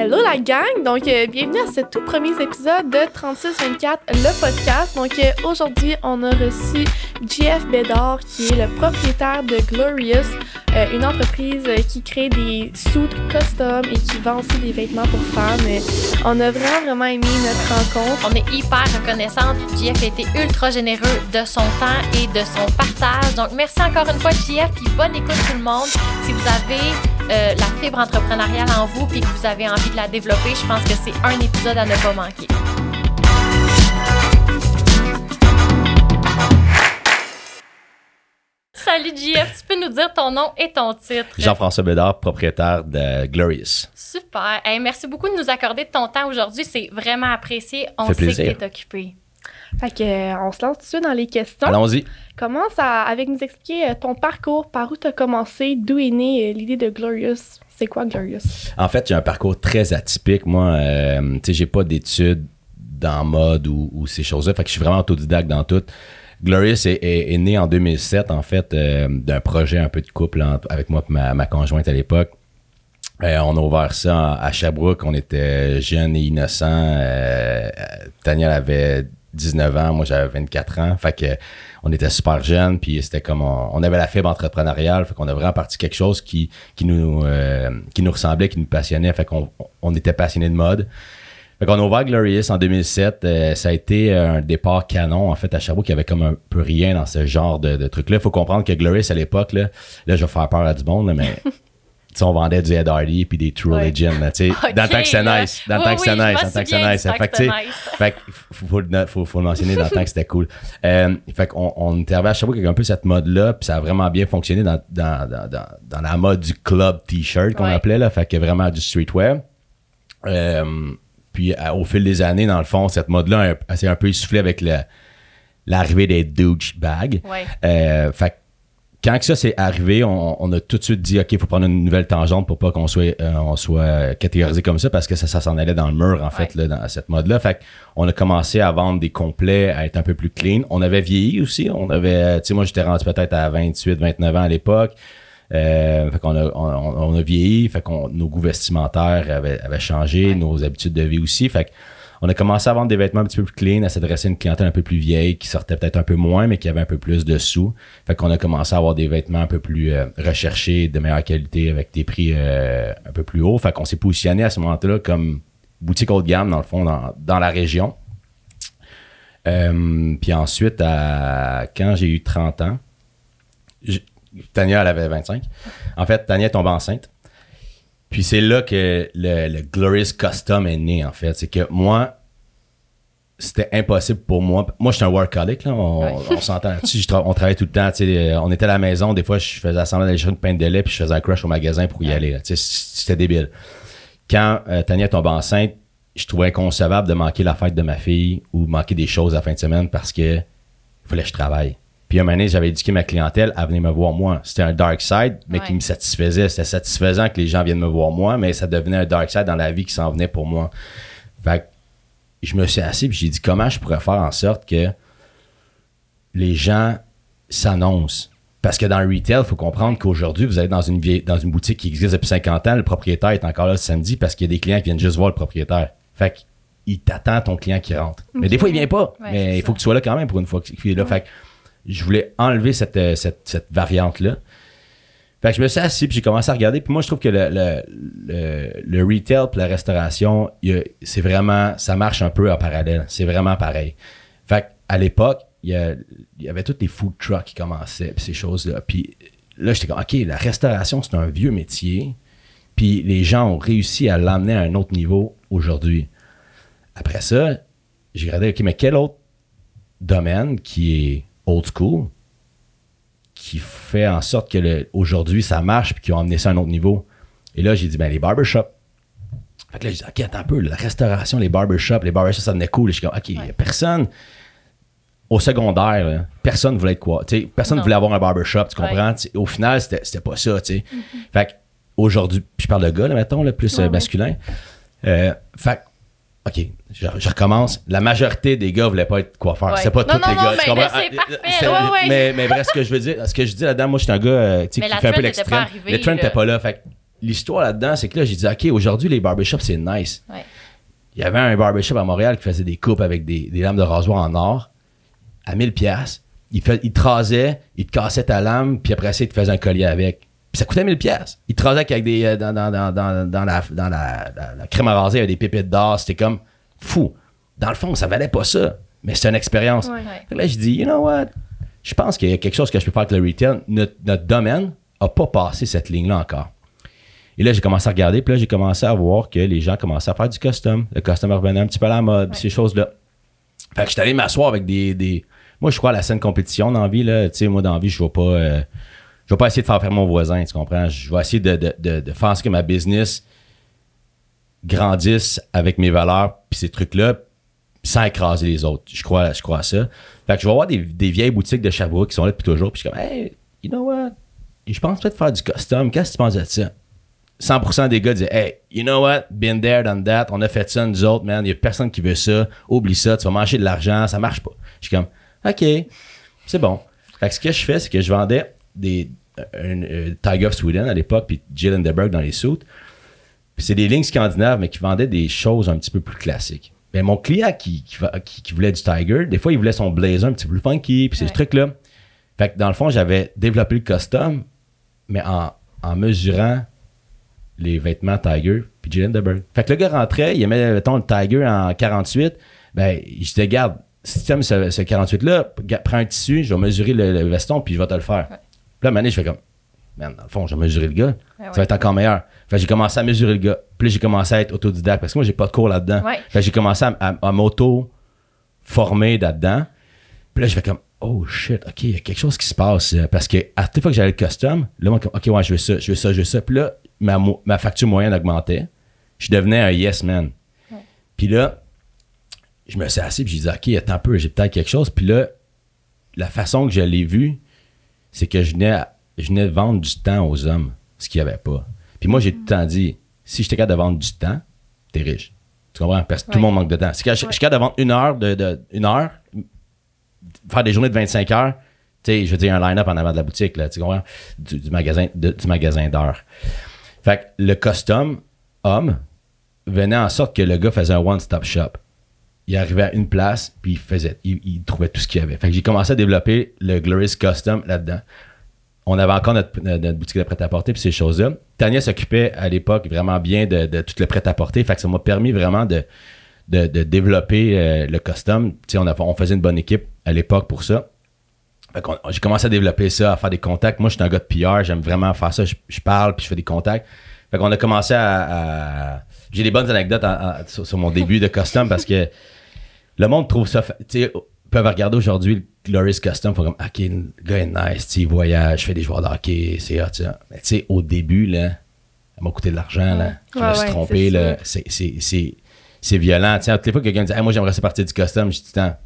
Hello la gang! Donc, euh, bienvenue à ce tout premier épisode de 3624, le podcast. Donc, euh, aujourd'hui, on a reçu JF Bédard, qui est le propriétaire de Glorious, euh, une entreprise qui crée des suits custom et qui vend aussi des vêtements pour femmes. Euh, on a vraiment, vraiment aimé notre rencontre. On est hyper reconnaissante. JF a été ultra généreux de son temps et de son partage. Donc, merci encore une fois, JF, puis bonne écoute tout le monde. Si vous avez euh, la fibre entrepreneuriale en vous puis que vous avez envie de la développer, je pense que c'est un épisode à ne pas manquer. Salut JF, tu peux nous dire ton nom et ton titre? Jean-François Bédard, propriétaire de Glorious. Super. Hey, merci beaucoup de nous accorder de ton temps aujourd'hui. C'est vraiment apprécié. On Fait sait plaisir. que tu es occupé. Fait que, euh, on se lance tout de suite dans les questions. Allons-y. Commence à, avec nous expliquer euh, ton parcours, par où tu as commencé, d'où est née euh, l'idée de Glorious? C'est quoi Glorious? En fait, j'ai un parcours très atypique. Moi, euh, tu sais, j'ai pas d'études dans mode ou, ou ces choses-là. Fait que je suis vraiment autodidacte dans tout. Glorious est, est- est né en 2007, en fait, euh, d'un projet un peu de couple avec moi et ma, ma conjointe à l'époque. Euh, on a ouvert ça à Sherbrooke. On était jeunes et innocents. Euh, Daniel avait 19 ans, moi j'avais 24 ans. Fait que on était super jeunes, puis c'était comme on, avait la fibre entrepreneuriale. Fait qu'on a vraiment parti quelque chose qui, qui nous euh, qui nous ressemblait, qui nous passionnait. Fait qu'on on était passionnés de mode. Fait qu'on a ouvert Glorious en 2007. Euh, ça a été un départ canon. En fait, à Sherbrooke, y avait comme un peu rien dans ce genre de, truc-là. Faut comprendre que Glorious, à l'époque, là, là, je vais faire peur à du monde, mais on vendait du Ed Hardy puis des True Ouais. Là, sais. Ok, dans le temps que c'était nice. Dans le temps que c'était nice. Dans le temps que c'était nice. Fait que nice. fait faut, faut, le- faut, faut le mentionner dans le temps que c'était cool. Euh, fait qu'on on arrivé à Sherbrooke avec un peu cette mode-là, puis ça a vraiment bien fonctionné dans, dans, dans, dans, la mode du club t-shirt qu'on Ouais. appelait, là. Fait que vraiment du streetwear. Euh, puis à- au fil des années, dans le fond, cette mode-là s'est un peu essoufflée avec l'arrivée des douchebags. Ouais. Euh, fait que quand que ça s'est arrivé, on, on a tout de suite dit OK, il faut prendre une nouvelle tangente pour pas qu'on soit euh, on soit catégorisé comme ça parce que ça, ça s'en allait dans le mur en fait Ouais. là, dans cette mode là. Fait on a commencé à vendre des complets, à être un peu plus clean. On avait vieilli aussi, on avait tu sais moi j'étais rendu peut-être à 28, 29 ans à l'époque. Euh, fait qu'on a, on, on a vieilli, fait qu'on nos goûts vestimentaires avaient, avaient changé, nos habitudes de vie aussi. Fait on a commencé à vendre des vêtements un petit peu plus clean, à s'adresser à une clientèle un peu plus vieille, qui sortait peut-être un peu moins, mais qui avait un peu plus de sous. Fait qu'on a commencé à avoir des vêtements un peu plus euh, recherchés, de meilleure qualité, avec des prix euh, un peu plus hauts. Fait qu'on s'est positionné à ce moment-là comme boutique haut de gamme, dans le fond, dans, la région. Euh, puis ensuite, à, quand j'ai eu 30 ans, j- Tania, elle avait 25. En fait, Tania est tombée enceinte. Puis c'est là que le, le Glorious Custom est né, en fait. C'est que moi, c'était impossible pour moi. Moi, je suis un workaholic, là. On, Ouais. on s'entend là-dessus. Je tra- on travaillait tout le temps. euh, On était à la maison. Des fois, je faisais semblant d'aller chercher une pinte de lait, puis je faisais un crush au magasin pour y aller. C'était débile. Quand euh, Tania tombe enceinte, je trouvais inconcevable de manquer la fête de ma fille ou manquer des choses à la fin de semaine parce que il fallait que je travaille. Puis un moment donné, j'avais éduqué ma clientèle à venir me voir moi. C'était un dark side, mais qui me satisfaisait. C'était satisfaisant que les gens viennent me voir moi, mais ça devenait un dark side dans la vie qui s'en venait pour moi. Fait que je me suis assis et j'ai dit comment je pourrais faire en sorte que les gens s'annoncent? Parce que dans le retail, il faut comprendre qu'aujourd'hui, vous êtes dans une, vieille, dans une boutique qui existe depuis 50 ans, le propriétaire est encore là le samedi parce qu'il y a des clients qui viennent juste voir le propriétaire. Fait qu'il t'attend ton client qui rentre. Mais des fois, il vient pas. Ouais, mais il faut que tu sois là quand même pour une fois qu'il est là. Fait que je voulais enlever cette, euh, cette, cette variante-là. Fait que je me suis assis puis j'ai commencé à regarder. Puis moi, je trouve que le, le, le, retail puis la restauration, c'est vraiment, ça marche un peu en parallèle. C'est vraiment pareil. Fait à l'époque, il y, a- il y avait tous les food trucks qui commençaient puis ces choses-là. Puis là, j'étais comme, OK, la restauration, c'est un vieux métier. Puis les gens ont réussi à l'emmener à un autre niveau aujourd'hui. Après ça, j'ai regardé, OK, mais quel autre domaine qui est old school, qui fait en sorte que aujourd'hui ça marche puis qui ont amené ça à un autre niveau. Et là, j'ai dit, ben les barbershops. Fait que là, j'ai dit, OK, attends un peu, la restauration, les barbershops, les barbershops, ça devenait cool. Et je suis comme, OK, personne. Au secondaire, là, personne voulait être quoi? Personne Non. voulait avoir un barbershop, tu comprends? Au final, c'était pas ça, tu sais. Fait que aujourd'hui, je parle de gars, là, mettons, là, plus Ouais, euh, masculin. Euh, fait OK, je, je recommence. La majorité des gars voulaient pas être coiffeurs. Ouais. C'est pas Non, tous non, les non, gars. mais c'est Ah, parfait. c'est- Ouais, ouais. Mais, mais bref, ce que je veux dire, ce que je dis là-dedans, moi, je suis un gars euh, qui fait un peu l'extrême. Le trend n'était pas là. Fait l'histoire là-dedans, c'est que là, j'ai dit, OK, aujourd'hui, les barbershops, c'est nice. Il y avait un barbershop à Montréal qui faisait des coupes avec des, des lames de rasoir en or à 1000 pièces. Il, fait, il te rasait, il te cassait ta lame, puis après ça, il te faisait un collier avec. Ça coûtait 1000 pièces. Il te rasait avec des, euh, dans, dans, dans, dans, dans la, dans la, la- la crème à raser, il y avait des pépites d'or. C'était comme fou. Dans le fond, ça valait pas ça. Mais c'était une expérience. Ouais. Ouais. Là, je dis, you know what? Je pense qu'il y a quelque chose que je peux faire avec le retail. Notre, notre domaine a pas passé cette ligne-là encore. Et là, j'ai commencé à regarder, puis là, j'ai commencé à voir que les gens commençaient à faire du custom. Le custom revenait un petit peu à la mode, ces choses-là. Fait que j'étais allé m'asseoir avec des, des- Moi, je crois à la scène compétition dans la vie, là. Tu sais, moi, dans la vie, je vais pas... euh, Je vais pas essayer de faire faire mon voisin, tu comprends? Je vais essayer de, de, de, faire en sorte que ma business grandisse avec mes valeurs, puis ces trucs-là, sans écraser les autres. Je crois, je crois à ça. Fait que je vais voir des, des vieilles boutiques de Sherbrooke qui sont là depuis toujours. Puis je suis comme, hey, you know what? Je pense peut-être faire du custom. Qu'est-ce que tu penses de ça? 100% des gars disaient, hey, you know what? Been there, done that. On a fait ça, nous autres, man. Il y a personne qui veut ça. Oublie ça. Tu vas manger de l'argent. Ça marche pas. Je suis comme, OK, c'est bon. Fait que ce que je fais, c'est que je vendais des un, euh, Tiger of Sweden à l'époque, puis Jill Enderberg dans les suits. Puis c'est des lignes scandinaves, mais qui vendaient des choses un petit peu plus classiques. Mais mon client qui, qui, qui- qui voulait du Tiger, des fois, il voulait son blazer un petit peu plus funky, puis ces Ouais. trucs-là. Fait que dans le fond, j'avais développé le custom, mais en, en mesurant les vêtements Tiger puis Jill Enderberg. Fait que le gars rentrait, il aimait, mettons, le Tiger en 48. Ben, je disais, garde, si tu aimes ce, ce 48-là, ga- prends un tissu, je vais mesurer le, le veston, puis je vais te le faire. Là, donné, je fais comme, man, dans le fond, je vais mesurer le gars. Ça ouais. va être encore meilleur. Fait j'ai commencé à mesurer le gars. Puis là, j'ai commencé à être autodidacte parce que moi, j'ai pas de cours là-dedans. Ouais. Fait j'ai commencé à, à- à m'auto-former là-dedans. Puis là, je fais comme, oh shit, OK, il y a quelque chose qui se passe. euh, Parce que à toute fois que j'allais le custom, là, moi, OK, ouais, je veux ça, je veux ça, je veux ça. Puis là, ma, ma facture moyenne augmentait. Je devenais un yes man. Puis là, je me suis assis puis j'ai dit, OK, attends un peu, j'ai peut-être quelque chose. Puis là, la façon que je l'ai vu, c'est que je venais, je venais de vendre du temps aux hommes, ce qu'il n'y avait pas. Puis moi, j'ai tout le temps dit, si je suis capable de vendre du temps, t'es riche. Tu comprends? Parce que tout le Ouais. monde manque de temps. Si je, je suis capable de vendre une heure, de, de- une heure, faire des journées de 25 heures, tu sais, je veux dire, un line-up en avant de la boutique, là, tu comprends? Du, du magasin de- du magasin d'heures. Fait que le custom homme venait en sorte que le gars faisait un one-stop shop. Il arrivait à une place, puis il faisait, il, trouvait tout ce qu'il y avait. Fait que j'ai commencé à développer le Glorious Custom là-dedans. On avait encore notre, boutique de prêt-à-porter, puis ces choses-là. Tania s'occupait à l'époque vraiment bien de, de tout le prêt-à-porter. Fait que ça m'a permis vraiment de, de, développer euh, le custom. On, on faisait une bonne équipe à l'époque pour ça. Fait qu'on- j'ai commencé à développer ça, à faire des contacts. Moi, je suis un gars de PR, j'aime vraiment faire ça. Je, parle, puis je fais des contacts. Fait qu'on a commencé à... J'ai des bonnes anecdotes sur mon début de custom parce que le monde trouve ça... fa- Tu sais, ils peuvent regarder aujourd'hui le Glorious Custom, font comme, OK, le gars est nice, il voyage, fait des joueurs de hockey, c'est hot, ça. Mais tu sais, au début, là, ça m'a coûté de l'argent, là. Je me suis trompé, c'est là. C'est- violent. Tu sais, à toutes les fois que quelqu'un me dit, Hey, moi, j'aimerais ça partir du custom, je dis, Tiens,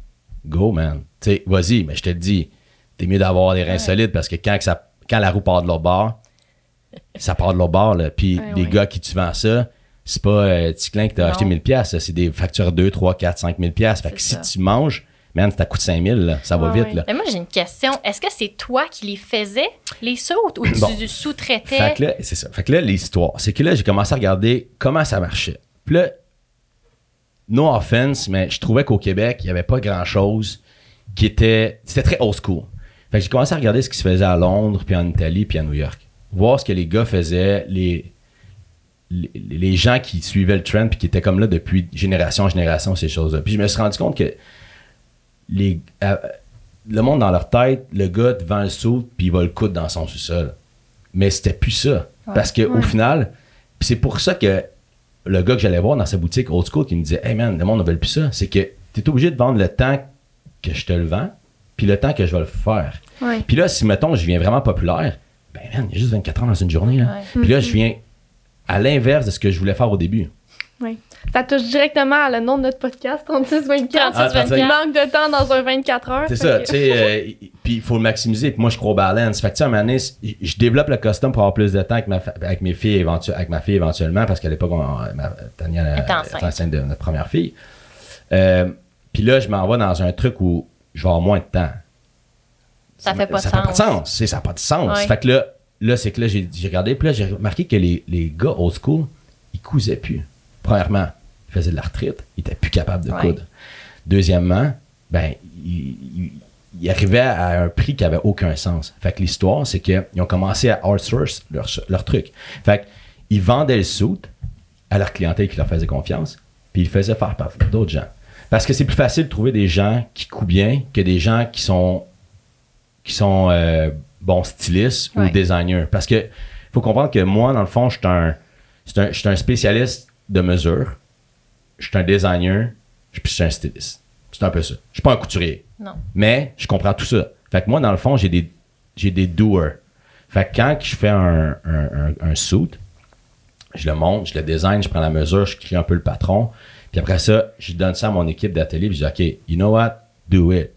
go, man. Tu sais, vas-y, mais je te le dis, t'es mieux d'avoir des reins solides parce que quand, que ça, quand la roue part de l'autre bord, ça part de l'autre bord, là. Puis Ouais, les ouais. gars qui tu vends ça, c'est pas euh, Ticlin qui t'a Non. acheté 1000 pièces, c'est des factures 2, 3, 4, 5 000 pièces. Fait que si tu manges, man, ça coûte 5000, là. Ça va Ouais, vite, ouais. là. Mais moi, j'ai une question. Est-ce que c'est toi qui les faisais, les sauts, ou tu Bon. sous-traitais? Fait que là, c'est ça. Fait que là, l'histoire, c'est que là, j'ai commencé à regarder comment ça marchait. Puis là, no offense, mais je trouvais qu'au Québec, il n'y avait pas grand-chose qui était... C'était très old school. Fait que j'ai commencé à regarder ce qui se faisait à Londres, puis en Italie, puis à New York. Voir ce que les gars faisaient, les, les, les gens qui suivaient le trend, puis qui étaient comme là depuis génération en génération, ces choses-là. Puis je me suis rendu compte que les, euh, le monde dans leur tête, le gars devant le saut, puis il va le coudre dans son sous-sol. Mais c'était plus ça. Parce qu'au final, puis c'est pour ça que le gars que j'allais voir dans sa boutique old school qui me disait Hey man, le monde ne veut plus ça, c'est que tu es obligé de vendre le temps que je te le vends, puis le temps que je vais le faire. Ouais. Puis là, si mettons, je viens vraiment populaire, ben man, il y a juste 24 heures dans une journée. Là. Ouais. Puis là, je viens à l'inverse de ce que je voulais faire au début. Ouais. Ça touche directement à le nom de notre podcast, 3624. Ah, 36, Il 24. manque de temps dans un 24 heures. C'est ça, que- tu sais, euh, puis il faut le maximiser. Puis moi, je crois au balance. Fait que, tu sais, à un moment donné, c- je développe le custom pour avoir plus de temps avec ma, avec mes filles, éventu- avec ma fille éventuellement, parce qu'à l'époque, ma, Tania était enceinte. enceinte de notre première fille. Euh, puis là, je m'en vais dans un truc où je vais avoir moins de temps. Ça fait pas de ça fait pas de sens. sens. c'est- Ça n'a pas de sens. Ouais. Fait que là, là, c'est que là, j'ai regardé, puis là, j'ai remarqué que les, les gars old school, ils cousaient plus. Premièrement, ils faisaient de la retraite, ils étaient plus capables de Ouais. coudre. Deuxièmement, ben, ils, ils- ils arrivaient à un prix qui avait aucun sens. Fait que l'histoire, c'est qu'ils ont commencé à outsource leur, leur truc. Fait qu'ils vendaient le suit à leur clientèle qui leur faisait confiance, puis ils faisaient faire par d'autres gens. Parce que c'est plus facile de trouver des gens qui coupent bien que des gens qui sont qui sont euh, bons stylistes Ouais. ou designers. Parce que faut comprendre que moi, dans le fond, je suis un, un, je suis un spécialiste de mesure, je suis un designer, puis je suis un styliste. C'est un peu ça. Je suis pas un couturier. Non. Mais je comprends tout ça. Fait que moi, dans le fond, j'ai des, j'ai des doers. Fait que quand je fais un, un, un, un suit, je le monte, je le design, je prends la mesure, je crée un peu le patron. Puis après ça, je donne ça à mon équipe d'atelier. Puis je dis, OK, you know what? Do it.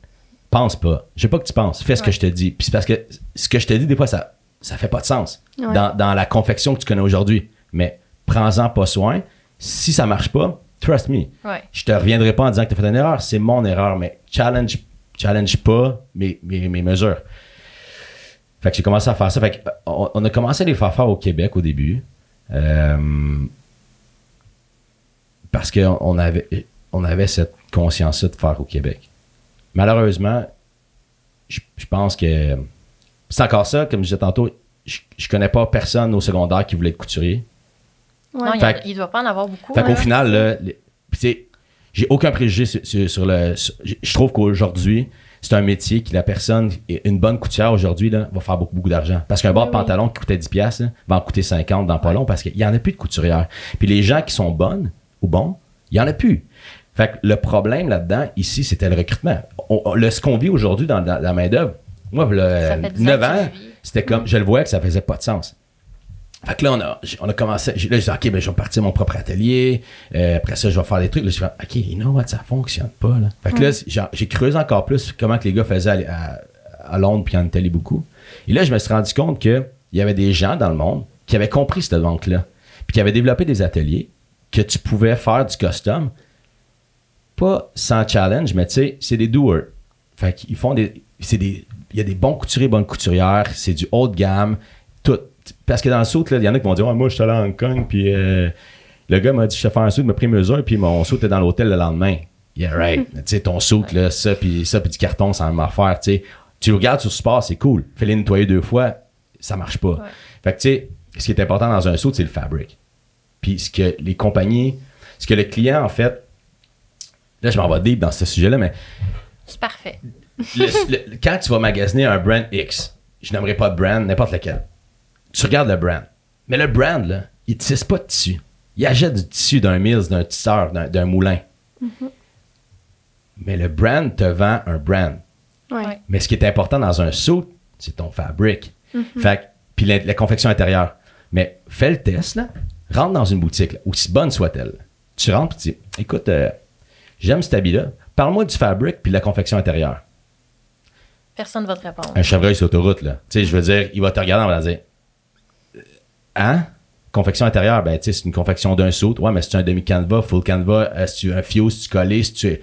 Pense pas. Je sais pas que tu penses. Fais ce que je te dis. Puis c'est parce que ce que je te dis, des fois, ça, ça fait pas de sens Ouais. dans, dans la confection que tu connais aujourd'hui. Mais prends-en pas soin. Si ça marche pas, trust me. Ouais. Je te reviendrai pas en disant que tu as fait une erreur. C'est mon erreur, mais challenge, challenge pas mes, mes, mes mesures. Fait que j'ai commencé à faire ça. Fait que, on, on a commencé à les faire faire au Québec au début. Euh, parce qu'on on avait, on avait cette conscience-là de faire au Québec. Malheureusement, je, je pense que c'est encore ça, comme je disais tantôt, je, je connais pas personne au secondaire qui voulait être couturier. Non, il, Fait que- il doit pas en avoir beaucoup. Fait qu'au hein. final, là, les- j'ai aucun préjugé sur, sur- sur le. sur- je trouve qu'aujourd'hui, c'est un métier qui la personne, une bonne coutière aujourd'hui, là, va faire beaucoup, beaucoup d'argent. Parce qu'un bord de Oui, pantalon qui coûtait 10$, piastres, là, va en coûter 50 dans pas long parce qu'il y en a plus de couturières. Puis les gens qui sont bonnes ou bons, il y en a plus. Fait que le problème là-dedans, ici, c'était le recrutement. On- on- le, ce qu'on vit aujourd'hui dans, dans la main-d'œuvre, moi, le, Ça fait 10 ans 9 que tu ans, c'était comme, je le voyais que ça faisait pas de sens. Fait que là, on a, on a commencé. Là, j'ai dit, OK, ben, je vais partir mon propre atelier. Euh, après ça, je vais faire des trucs. Là, je fais, OK, you know what, ça fonctionne pas. Là. Fait que là, j'ai, j'ai creusé encore plus comment que les gars faisaient à, à- à Londres puis en Italie beaucoup. Et là, je me suis rendu compte qu'il y avait des gens dans le monde qui avaient compris cette banque-là. Puis qui avaient développé des ateliers que tu pouvais faire du custom. Pas sans challenge, mais tu sais, c'est des doers. Fait qu'ils font des. C'est des. Il y a des bons couturiers, bonnes couturières, c'est du haut de gamme, tout. Parce que dans le saut, là, il y en a qui vont dire, Ouais, moi, je suis allé à Hong Kong, puis euh, le gars m'a dit, je te fais un saut, il m'a pris mesure, puis mon saut était dans l'hôtel le lendemain. Yeah, right. tu sais, ton saut, là, ça, puis ça, puis du carton, c'est la même affaire, tu sais. Tu le regardes sur Sport, c'est cool. Fais-les nettoyer deux fois, ça marche pas. Fait que, tu sais, ce qui est important dans un saut, c'est le fabric. Puis ce que les compagnies, ce que le client, en fait, là, je m'en vais deep dans ce sujet-là, mais C'est parfait. le- le- quand tu vas magasiner un brand X, je n'aimerais pas de brand, n'importe lequel. Tu regardes le brand. Mais le brand, là, il tisse pas de tissu. Il achète du tissu d'un Mills, d'un tisseur, d'un, d'un moulin. Mais le brand te vend un brand. Ouais. Mais ce qui est important dans un suit, c'est ton fabric. Fait que- puis la, la confection intérieure. Mais fais le test, là. Rentre dans une boutique, là, aussi bonne soit-elle. Tu rentres et tu dis Écoute, euh, j'aime cet habit-là. Parle-moi du fabric puis de la confection intérieure. Personne ne va te répondre. Un chevreuil sur l'autoroute, là. Tu sais, je veux dire, il va te regarder, on va dire Hein? Confection intérieure, ben, tu sais, c'est une confection d'un saut. Ouais, mais si tu un demi-canevas, full canevas, euh, si tu un fuse, si tu collé, si tu.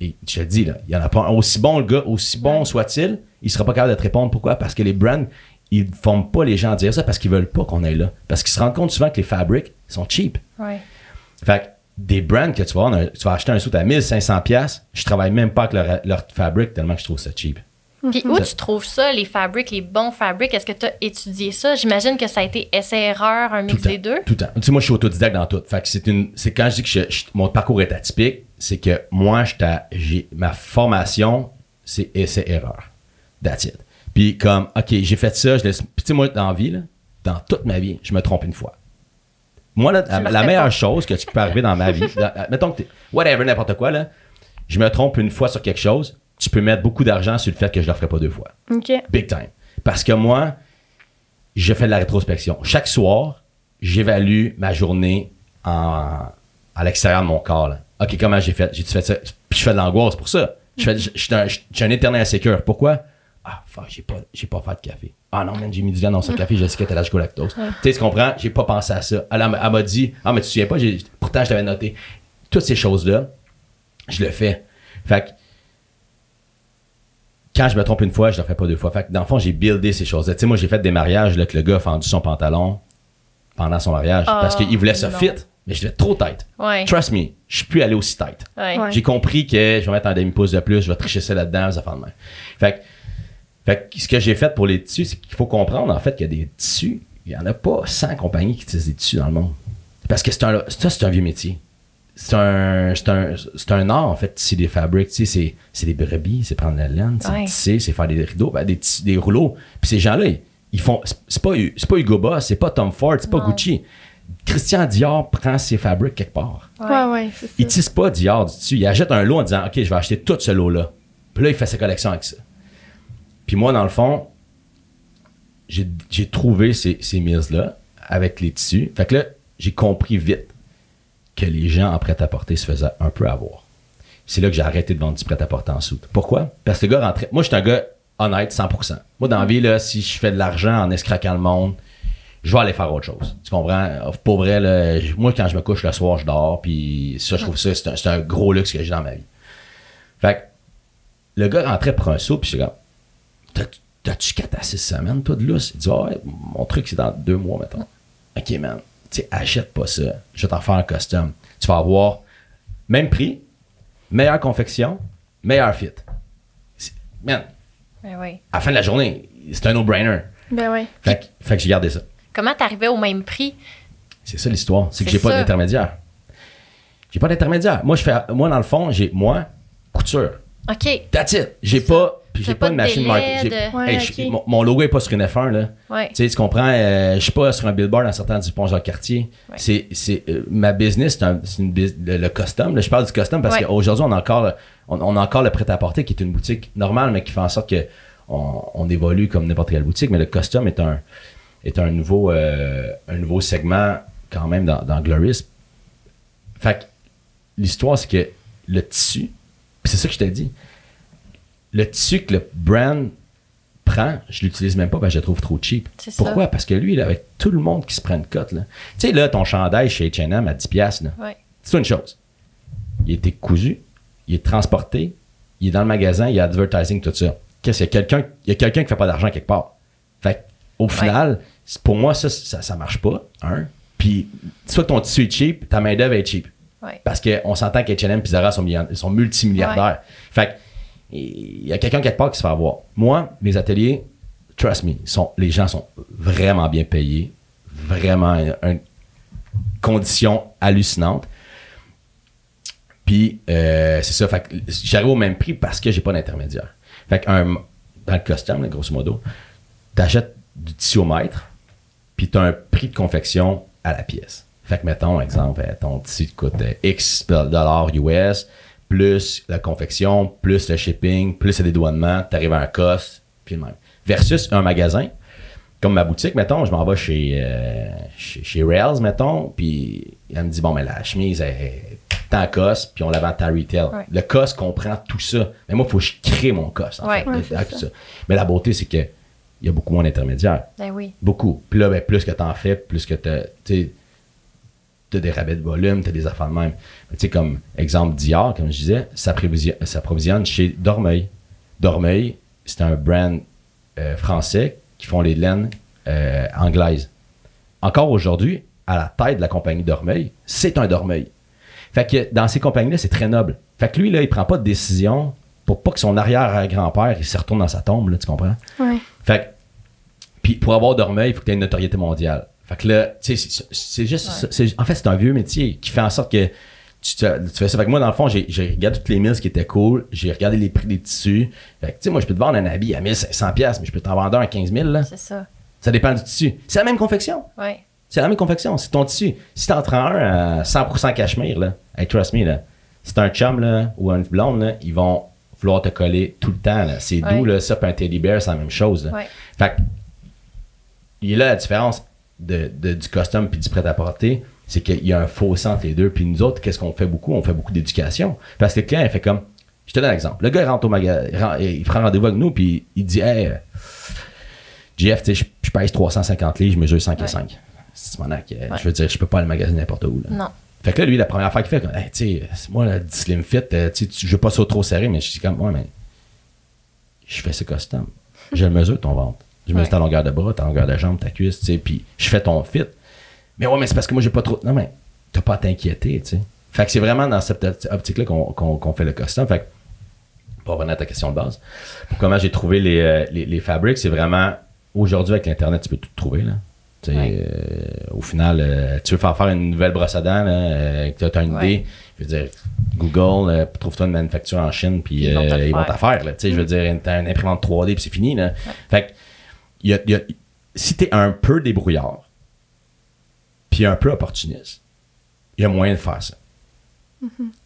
Et je te dis, là, il n'y en a pas un. Aussi bon, le gars, aussi bon soit-il, il sera pas capable de te répondre. Pourquoi? Parce que les brands, ils ne font pas les gens dire ça parce qu'ils veulent pas qu'on aille là. Parce qu'ils se rendent compte souvent que les fabrics sont cheap. Ouais. Fait des brands que tu vas, avoir, tu vas acheter un suit à 1500$, pièces je travaille même pas avec leur, leur fabric tellement que je trouve ça cheap. Puis où tu trouves ça, les fabrics, les bons fabrics? Est-ce que tu as étudié ça? J'imagine que ça a été essai-erreur, un mix des deux. Tout le temps. Tu sais, moi, je suis autodidacte dans tout. Fait que c'est une, c'est quand je dis que je- je- mon parcours est atypique, c'est que moi, j'ai, ma formation, c'est essai-erreur. That's it. Puis comme, OK, j'ai fait ça, je laisse. Puis tu sais, moi, dans la vie, là, dans toute ma vie, je me trompe une fois. Moi, là, la, meilleure pas. chose que tu peux arriver dans ma vie, dans- mettons que t'es, whatever, n'importe quoi, là, je me trompe une fois sur quelque chose, tu peux mettre beaucoup d'argent sur le fait que je ne le ferai pas deux fois. OK. Big time. Parce que moi, je fais de la rétrospection. Chaque soir, j'évalue ma journée en, à l'extérieur de mon corps. là. OK, comment j'ai fait? J'ai-tu fait ça? Puis je fais de l'angoisse pour ça. Je, fais- je, je suis un, je suis un éternel insécure. Pourquoi? Ah, fuck, j'ai pas, j'ai pas fait de café. Ah non, man, j'ai mis du dans ce café, Jessica, t'as l'âge lactose. Tu sais, tu comprends? J'ai pas pensé à ça. Elle, elle m'a dit, ah, mais tu te souviens pas, pourtant, je t'avais noté. Toutes ces choses-là, je le fais. Fait que quand je me trompe une fois, je le fais pas deux fois. Fait que dans le fond, j'ai buildé ces choses-là. Tu sais, moi, j'ai fait des mariages là, que le gars a fendu son pantalon pendant son mariage Oh, parce qu'il voulait se fit, mais je l'ai trop tight. Ouais. Trust me, je suis plus allé aussi tight. Ouais. Ouais. J'ai compris que je vais mettre un demi-pouce de plus, je vais tricher ça là-dedans, ça fait de même. Fait que, fait que ce que j'ai fait pour les tissus, c'est qu'il faut comprendre en fait qu'il y a des tissus, il y en a pas 100 compagnies qui utilisent des tissus dans le monde. Parce que c'est un, ça, c'est un vieux métier. C'est un, c'est un, c'est un art, en fait, tisser des fabriques. Tu sais, c'est, c'est des brebis, c'est prendre la laine, c'est Ouais. tisser, c'est faire des rideaux, ben, des, tissus- des rouleaux. Puis ces gens-là, ils, ils font, c'est- c'est pas, c'est pas Hugo Boss, c'est pas Tom Ford, c'est pas Non. Gucci. Christian Dior prend ses fabriques quelque part. Ouais, ouais, c'est ça. Il tisse pas Dior du dessus. Il achète un lot en disant OK, je vais acheter tout ce lot-là. Puis là, il fait sa collection avec ça. Puis moi, dans le fond, j'ai trouvé ces, ces mills-là avec les tissus. Fait que là, j'ai compris vite que les gens en prêt-à-porter se faisaient un peu avoir. C'est là que j'ai arrêté de vendre du prêt-à-porter en soute. Pourquoi? Parce que le gars rentrait. Moi, je suis un gars honnête 100%. Moi, dans la vie, là, si je fais de l'argent en escraquant le monde, je vais aller faire autre chose. Tu comprends? Pour vrai, là, moi, quand je me couche le soir, je dors, puis ça, je trouve ça, c'est un, gros luxe que j'ai dans ma vie. Fait que le gars rentrait pour un saut, puis j'étais comme, T'as- t'as-tu 4 à 6 semaines, toi, de lousse? Il dit, Ah ouais, mon truc, c'est dans deux mois, mettons. OK, man, tu sais, achète pas ça. Je vais t'en faire un custom. Tu vas avoir même prix, meilleure confection, meilleur fit. Man, Ben oui. à la fin de la journée, c'est un no-brainer. Ben ouais. Fait, que- fait que j'ai gardé ça. Comment t'arrivais au même prix? C'est ça l'histoire. C'est que j'ai pas d'intermédiaire. J'ai pas d'intermédiaire. Moi, je fais, moi, dans le fond, j'ai, moi, couture. OK. That's it. J'ai pas, puis j'ai pas, pas de machine marketing. de- Ouais, hey, mon, mon logo est pas sur une F1, là. Ouais. Tu sais, tu comprends, euh, je suis pas sur un billboard en sortant du pont Jacques-Cartier. Ouais. C'est, c'est, euh, ma business, c'est, un- une le, le custom. Là, je parle du custom parce qu'aujourd'hui, on a encore, on, on a encore le prêt-à-porter qui est une boutique normale, mais qui fait en sorte que on, on évolue comme n'importe quelle boutique. Mais le custom est un, est un nouveau, euh, un nouveau segment quand même dans, dans Glorious. Fait que l'histoire, c'est que le tissu, c'est ça que je t'ai dit, le tissu que le brand prend, je l'utilise même pas parce que je le trouve trop cheap. Ça. Pourquoi? Parce que lui, là, avec tout le monde qui se prend une cote, là. Tu sais, là, ton chandail chez H&M à 10$, piastres, là, Ouais. c'est une chose. Il été cousu, il est transporté, il est dans le magasin, il y a advertising, tout ça. Qu'est-ce qu'il y a? Quelqu'un, il y a quelqu'un qui fait pas d'argent quelque part. Fait que, au final, pour moi, ça, ça, ça marche pas, un. Puis, soit ton tissu est cheap, ta main-d'œuvre est cheap. Ouais. Parce qu'on s'entend qu'H&M et Zara sont, sont multimilliardaires. Fait que, il y a quelqu'un quelque part qui se fait avoir. Moi, mes ateliers, trust me, sont, les gens sont vraiment bien payés. Vraiment, une condition hallucinante. Puis, euh, c'est ça. Fait j'arrive au même prix parce que j'ai pas d'intermédiaire. Fait un- dans le costume, grosso modo, t'achètes du tissu au mètre, puis t'as un prix de confection à la pièce. Fait que, mettons, exemple, euh, ton tissu te coûte X dollars US, plus la confection, plus le shipping, plus le dédouanement, t'arrives à un cost, puis le même. Versus un magasin, comme ma boutique, mettons, je m'en vais chez, euh, chez, chez Rails, mettons, puis elle me dit, bon, mais la chemise est tant cost, puis on la vend à retail. Ouais. Le cost comprend tout ça. Mais moi, il faut que je crée mon cost, en Ouais. fait, Ouais, de- c'est avec ça. tout ça. Mais la beauté, c'est que il y a beaucoup moins d'intermédiaires. Ben oui. Beaucoup. Puis là, ben, plus que t'en fais, plus que t'as, tu t'as des rabais de volume, t'as des affaires de même. Tu sais, comme exemple Dior, comme je disais, ça s'approvisionne chez Dormeuil. Dormeuil, c'est un brand euh, français qui font les laines euh, anglaises. Encore aujourd'hui, à la tête de la compagnie Dormeuil, c'est un Dormeuil. Fait que dans ces compagnies-là, c'est très noble. Fait que lui, là, il prend pas de décision pour pas que son arrière-grand-père, il se retourne dans sa tombe, là, tu comprends? Ouais. Fait que, puis pour avoir Dormeuil, il faut que tu aies une notoriété mondiale. Fait que là, tu sais, c'est- c'est juste, Ouais. ça. C'est- en fait, c'est un vieux métier qui fait en sorte que tu, fais ça. Fait que moi, dans le fond, j'ai j'ai regardé toutes les mills qui étaient cool, j'ai regardé les prix des tissus. Fait que, tu sais, moi, je peux te vendre un habit à 1500$, piastres, mais je peux t'en vendre un à 15 000, là. C'est ça. Ça dépend du tissu. C'est la même confection. Ouais. C'est la même confection. C'est ton tissu. Si t'en prends un à 100% cachemire, là, hey, trust me, là, t'as un chum, là, ou une blonde, là, ils vont vouloir te coller tout le temps, là. C'est Ouais. doux, là. Ça, puis un teddy bear, c'est la même chose, là. Ouais. Fait que, il est là la différence de, de- du custom puis du prêt-à-porter, c'est qu'il y a un fossé entre les deux. Puis nous autres, qu'est-ce qu'on fait beaucoup? On fait beaucoup d'éducation. Parce que le client, il fait comme, je te donne un exemple. Le gars, il rentre au magasin, il prend rendez-vous avec nous, puis il dit, hey, sais, je, je pèse 350 livres, je mesure 5 et Ouais. 5. C'est mon acte. Ouais. Je veux dire, je peux pas aller magasiner n'importe où. Là. Non. Fait que là, lui, la première fois qu'il fait, comme, hey, tu sais, moi, du slim fit, euh, tu sais, je veux pas ça trop serré, mais je dis comme, ouais, mais je fais ce custom. Je le mesure ton ventre. Je mesure Ouais. ta longueur de bras, ta longueur de jambe, ta cuisse, tu sais, puis je fais ton fit. Mais ouais, mais c'est parce que moi, j'ai pas trop. Non, mais t'as pas à t'inquiéter, tu sais. Fait que c'est vraiment dans cette opti- optique-là qu'on fait le custom. Fait que, pour revenir à ta question de base, pour comment j'ai trouvé les, euh, les, les fabrics, c'est vraiment. Aujourd'hui, avec l'Internet, tu peux tout trouver, là. Ouais. euh, au final, euh, tu veux faire faire une nouvelle brosse à dents, là, euh, que tu as une Ouais. idée. Je veux dire, Google, trouve-toi une manufacture en Chine, puis Ils vont t'affaire. Je veux dire, t'as une imprimante 3D, puis c'est fini. Là. Fait que, y a- il y a- si tu es un peu débrouillard, puis un peu opportuniste, il y a moyen de faire ça.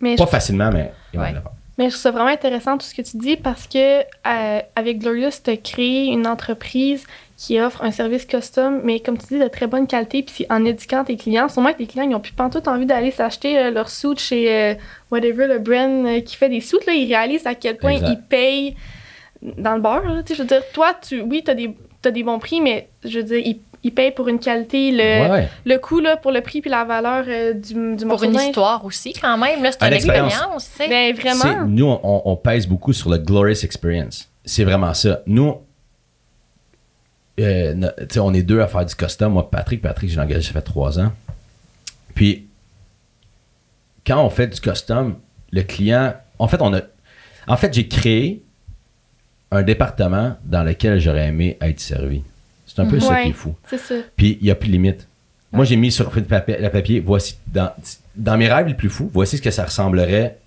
Mais Pas je, facilement, mais il y a moyen de faire. mais je trouve ça vraiment intéressant tout ce que tu dis parce que euh, avec Glorious, tu as créé une entreprise qui offre un service custom, mais comme tu dis, de très bonne qualité. Puis en éduquant tes clients, sûrement que tes clients, ils n'ont plus pantoute envie d'aller s'acheter euh, leur suit chez euh, whatever, le brand qui fait des suits. Là, ils réalisent à quel point Exact. ils payent dans le beurre. sais, je veux dire, toi, tu, oui, tu as des, t'as des bons prix, mais je veux dire, ils, ils payent pour une qualité, le, Ouais, le coût là, pour le prix puis la valeur euh, du, du Pour une histoire aussi, quand même. Là, c'est Une une expérience. tu sais. Ben, C'est- vraiment. nous, on, on pèse beaucoup sur le glorious experience. C'est vraiment ça. Nous, euh, tu on est deux à faire du custom. Moi, Patrick, Patrick, j'ai engagé, ça fait trois ans. Puis, quand on fait du custom, le client, en fait, on a, en fait, j'ai créé un département dans lequel j'aurais aimé être servi. C'est un peu ça qui est fou. C'est ça. Puis il n'y a plus de limite. Moi, j'ai mis sur le papier, le papier, voici, dans, dans mes rêves les plus fous, voici ce que ça ressemblerait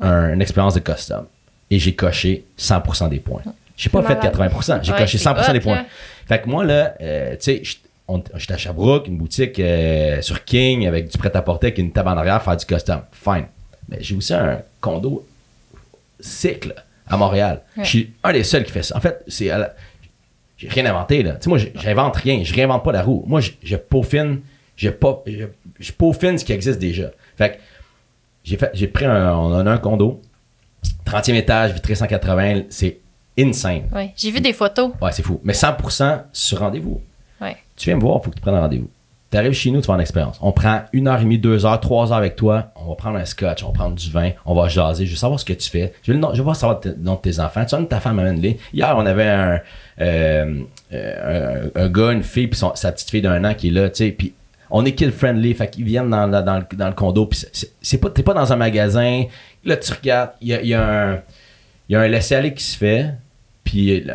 à un- une expérience de custom. Et j'ai coché 100% des points. J'ai pas fait malade. 80%, j'ai Ouais, coché c'est 100% des points. là. Fait que moi, là, euh, tu sais, j'étais à Sherbrooke, une boutique euh, sur King avec du prêt-à-porter avec une table en arrière, faire du custom. Fine. Mais j'ai aussi un condo cycle à Montréal. Ouais. Je suis un des seuls qui fait ça. En fait, c'est la- j'ai rien inventé là. Tu sais moi j'invente rien, je réinvente pas la roue. Moi je, je peaufine, je, pas, je, je peaufine ce qui existe déjà. Fait que j'ai fait j'ai pris un on a un condo 30e étage, vitré 180, c'est insane. Ouais. J'ai vu des photos. Ouais, c'est fou. Mais 100% sur rendez-vous. Ouais. Tu viens me voir, il faut que tu prennes un rendez-vous. Tu arrives chez nous, tu vas en expérience. On prend une heure et demie, deux heures, trois heures avec toi. On va prendre un scotch, on va prendre du vin, on va jaser. Je veux savoir ce que tu fais. Je veux, je savoir le nom de tes enfants. Tu vois, ta femme amène-les. Hier, on avait un, euh, euh, un, gars, une fille, puis sa petite fille d'un an qui est là, tu sais. Puis on est kid-friendly, fait qu'ils viennent dans, le, dans le condo. Puis c'est- pas, t'es pas dans un magasin. Là, tu regardes, il y a, y a un, y a un laisser-aller qui se fait. Puis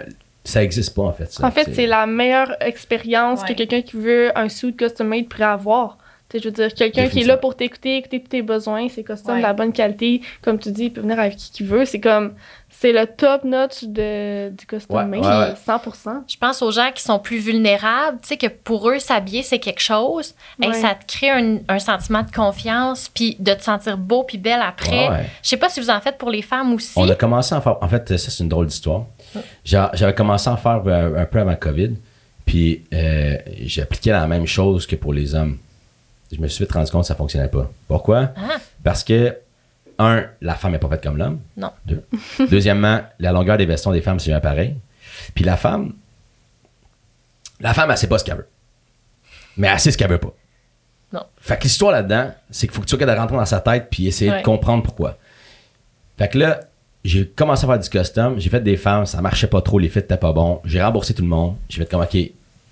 ça existe pas, en fait. ça. En fait, c'est la meilleure expérience Ouais. que quelqu'un qui veut un suit custom-made pourrait avoir. Tu sais, je veux dire, quelqu'un qui est là pour t'écouter, écouter tous tes besoins, c'est custom Ouais. de la bonne qualité. Comme tu dis, il peut venir avec qui qu'il veut. C'est comme, c'est le top notch de, du custom Ouais, made, ouais, ouais. 100%. Je pense aux gens qui sont plus vulnérables, tu sais, que pour eux, s'habiller, c'est quelque chose. Et ça te crée un, un sentiment de confiance, puis de te sentir beau puis belle après. Ouais, ouais. Je sais pas si vous en faites pour les femmes aussi. On a commencé à en faire. En fait, ça, c'est une drôle d'histoire. J'a- J'avais commencé à en faire un, peu avant COVID. Puis, euh, j'appliquais la même chose que pour les hommes. Je me suis vite rendu compte que ça fonctionnait pas. Pourquoi? Ah. Parce que, un, la femme n'est pas faite comme l'homme. Non. Deux. Deuxièmement, la longueur des vestons des femmes, c'est jamais pareil. Puis la femme, la femme, elle sait pas ce qu'elle veut. Mais elle sait ce qu'elle veut pas. Non. Fait que l'histoire là-dedans, c'est qu'il faut que tu de rentrer dans sa tête puis essayer Ouais. de comprendre pourquoi. Fait que là, j'ai commencé à faire du custom, j'ai fait des femmes, ça marchait pas trop, les fits étaient pas bons. J'ai remboursé tout le monde. J'ai fait comme, OK,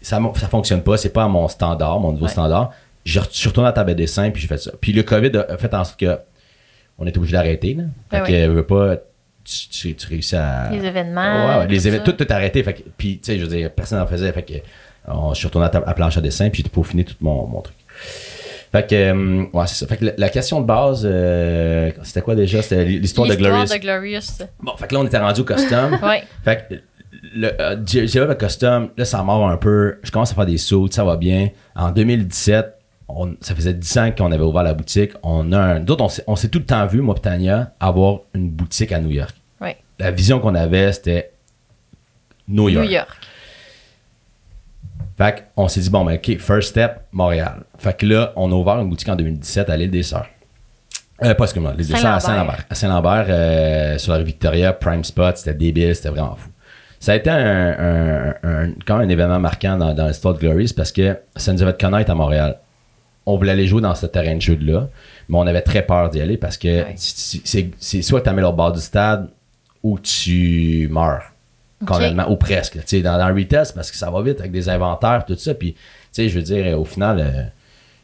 ça, ça fonctionne pas, c'est pas à mon standard, mon Ouais. standard. Je suis retourné à la table de dessin puis j'ai fait ça. Puis le COVID a fait en sorte que on était obligé d'arrêter. Là. Fait Ben que, oui. euh, veux pas, tu, tu- tu réussis à. Les événements. Ouais, ouais, les tout événements, tout, tout arrêté. Fait que, puis, tu sais, je veux dire, personne n'en faisait. Fait que, on, je suis retourné à, ta- à planche à dessin, puis j'ai peaufiné tout mon, mon truc. Fait que, euh, ouais, c'est ça. Fait que la, la question de base, euh, c'était quoi déjà? C'était l'histoire de L'histoire Glorious. de Glorious. Bon, fait que là, on était rendu au custom. Ouais. Fait que le, euh, j'ai le custom, là ça mord un peu, je commence à faire des sauts, ça va bien. En 2017, on- ça faisait 10 ans qu'on avait ouvert la boutique. On a un, d'autres, on s'est, on s'est tout le temps vu, moi et Tania, avoir une boutique à New York. Ouais. La vision qu'on avait, c'était New York. New York. Fait qu'on s'est dit, bon, ben, OK, first step, Montréal. Fait que là, on a ouvert une boutique en 2017 à l'île des Sœurs. Euh, pas excuse-moi, l'île des Sœurs à Saint-Lambert. À Saint-Lambert, euh, sur la rue Victoria, Prime Spot, c'était débile, c'était vraiment fou. Ça a été un, un- un- quand même un événement marquant dans, dans l'histoire de Glorious parce que ça nous avait fait connaître à Montréal. On voulait aller jouer dans ce terrain de jeu-là, mais on avait très peur d'y aller parce que Ouais. c'est- soit tu mets au bord du stade ou tu meurs. Complètement, ou presque. Tu sais, dans, dans le retail, parce que ça va vite avec des inventaires, tout ça. Puis, tu sais, je veux dire, au final, euh,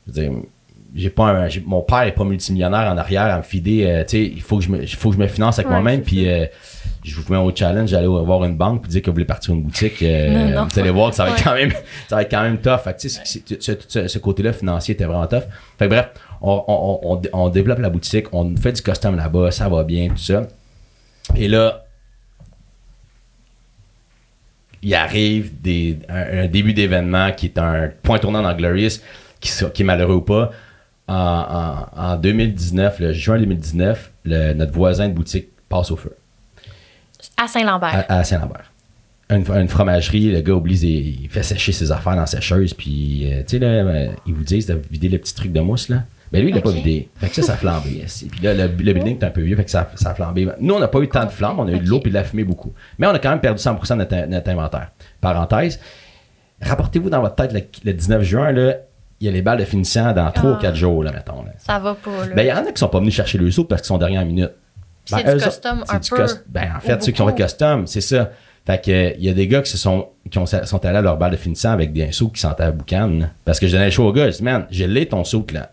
je veux dire, j'ai pas un- j'ai- mon père est pas multimillionnaire en arrière à me fider. euh, tu sais, il faut que je me, il faut que je me finance avec Ouais, moi-même. Puis, euh, je vous mets au challenge, j'allais voir une banque puis dire que vous voulez partir une boutique. euh, Non, non. Vous allez voir que ça va être quand même, ça va être quand même tough. Fait que, tu sais, c'est- c'est- ce, ce- ce côté-là financier était vraiment tough. Fait que bref, on, on, on, on développe la boutique, on fait du custom là-bas, ça va bien, tout ça. Et là, il arrive des, un, un début d'événement qui est un point tournant dans Glorious, qui, qui est malheureux ou pas. En, en- en 2019, le juin 2019, le- notre voisin de boutique passe au feu À Saint-Lambert. à, à Saint-Lambert. Une, une fromagerie, le gars oublie, ses- il fait sécher ses affaires dans la sécheuse, puis euh, tu sais, là, euh, ils vous disent de vider le petit truc de mousse, là. Mais lui, il Ok. pas vidé. Fait que ça, ça a flambé. Puis là, le, le building est un peu vieux, fait que ça, ça a flambé. Nous, on n'a pas eu tant de flammes, on a eu de l'eau puis de la fumée beaucoup. Mais on a quand même perdu 100% de notre, notre inventaire. Parenthèse, rapportez-vous dans votre tête le, le 19 juin, là, il y a les balles de finissant dans 3 ou Ah. 4 jours, là, mettons. là. Ça va pas, là. Ben, il y en a qui sont pas venus chercher le sou parce qu'ils sont dernière minute. C'est Ben, du custom un du peu, Ben, en fait, ceux qui ont fait custom, c'est ça. Fait que, il y a des gars qui se sont, qui ont, sont allés à leur balle de finissant avec des sous qui sentaient à boucan. Parce que je donnais le choix au gars. Je dis, man, j'ai l'ai ton souk là.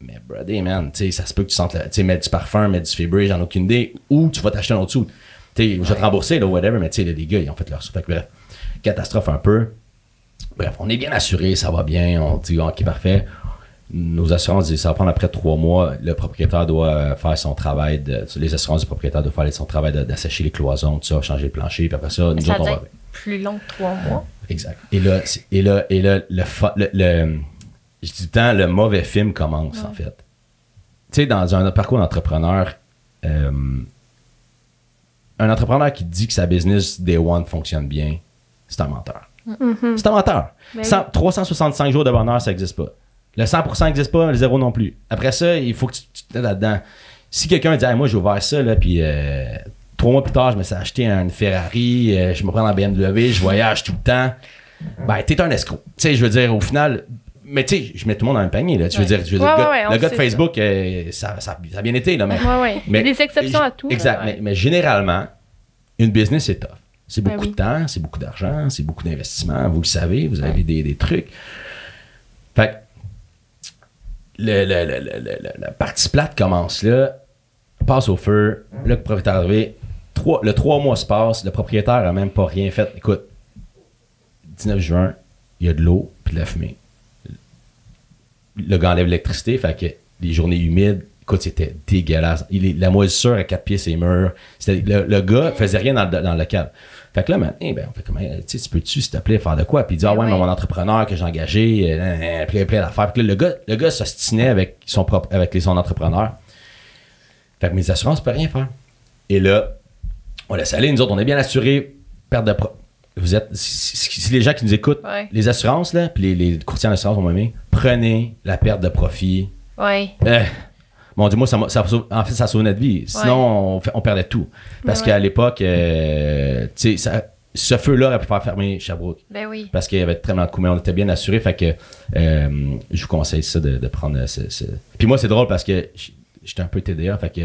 Mais, brother, man, tu sais, ça se peut que tu sentes, tu sais, mettre du parfum, mettre du Febreze, j'en ai aucune idée. Ou tu vas t'acheter un autre sou. Tu sais, je vais te rembourser, là, whatever, mais tu sais, les gars, ils ont fait leur sou. Fait que, bref, catastrophe un peu. Bref, on est bien assuré, ça va bien. On dit, ok, parfait. Nos assurances disent, ça va prendre après trois mois. Le propriétaire doit euh, faire son travail. De, les assurances du propriétaire doivent faire son travail de- d'assécher les cloisons, tout ça, changer le plancher. Puis après ça, nous Ça autres, on va. plus long que trois mois. Exact. Et là, et là, et là le, fa- le, le- je dis tout le temps, le mauvais film commence, en fait. Tu sais, dans un parcours d'entrepreneur, euh, un entrepreneur qui dit que sa business day one fonctionne bien, c'est un menteur. C'est un menteur. Ben Cent- 365 jours de bonheur, ça n'existe pas. Le 100% n'existe pas, le zéro non plus. Après ça, il faut que tu, tu te là-dedans. Si quelqu'un dit, Hey, moi, j'ai ouvert ça, là, puis euh, trois mois plus tard, je me suis acheté une Ferrari, euh, je me prends en BMW, je voyage tout le temps, ben, t'es un escroc. Tu sais, je veux dire, au final, mais tu sais, je mets tout le monde dans le panier, là. Tu veux dire, je veux dire, Ouais, le gars, le de. Facebook, euh, ça, ça, ça a bien été, là, mais. Ouais. Il y a des exceptions à tout. Exact. Mais, mais généralement, une business, c'est tough. C'est Ben beaucoup oui. de temps, c'est beaucoup d'argent, c'est beaucoup d'investissement. Vous le savez, vous avez des, des trucs. Fait que le, le- le- le- le- le- la partie plate commence là, passe au feu, là, le propriétaire est arrivé. Trois, le trois mois se passe, le propriétaire a même pas rien fait. Écoute, 19 juin, il y a de l'eau puis de la fumée. Le gars enlève l'électricité, fait que les journées humides, écoute, c'était dégueulasse. Il est, la moisissure à quatre pieds ses murs. Le, le gars faisait rien dans le, dans le local. Fait que là, maintenant, eh ben, on fait comment, tu sais, peux-tu, s'il te plaît, faire de quoi? Puis il dit, ah Ben ouais, mais mon entrepreneur que j'ai engagé, euh, euh, plein, plein d'affaires. Puis là, le gars, le gars s'ostinait avec son propre, avec les, son entrepreneur. Fait que mes assurances ne peuvent rien faire. Et là, on laisse aller. Nous autres, on est bien assurés. Perte de Vous êtes. Si, les gens qui nous écoutent, Ouais. les assurances, là, puis les, les courtiers en assurance vont m'aimer, prenez la perte de profit. Oui. Eh, mon Dieu, moi, ça, ça en fait, ça sauve notre vie. Sinon, on, perdait tout. Parce Ouais. qu'à l'époque, euh, tu sais, ce feu-là aurait pu faire fermer Sherbrooke Ben oui. parce qu'il y avait tellement de coups, mais on était bien assurés. Fait que euh, je vous conseille ça de, de prendre ce, ce- Puis moi, c'est drôle parce que j'étais un peu TDA. Fait que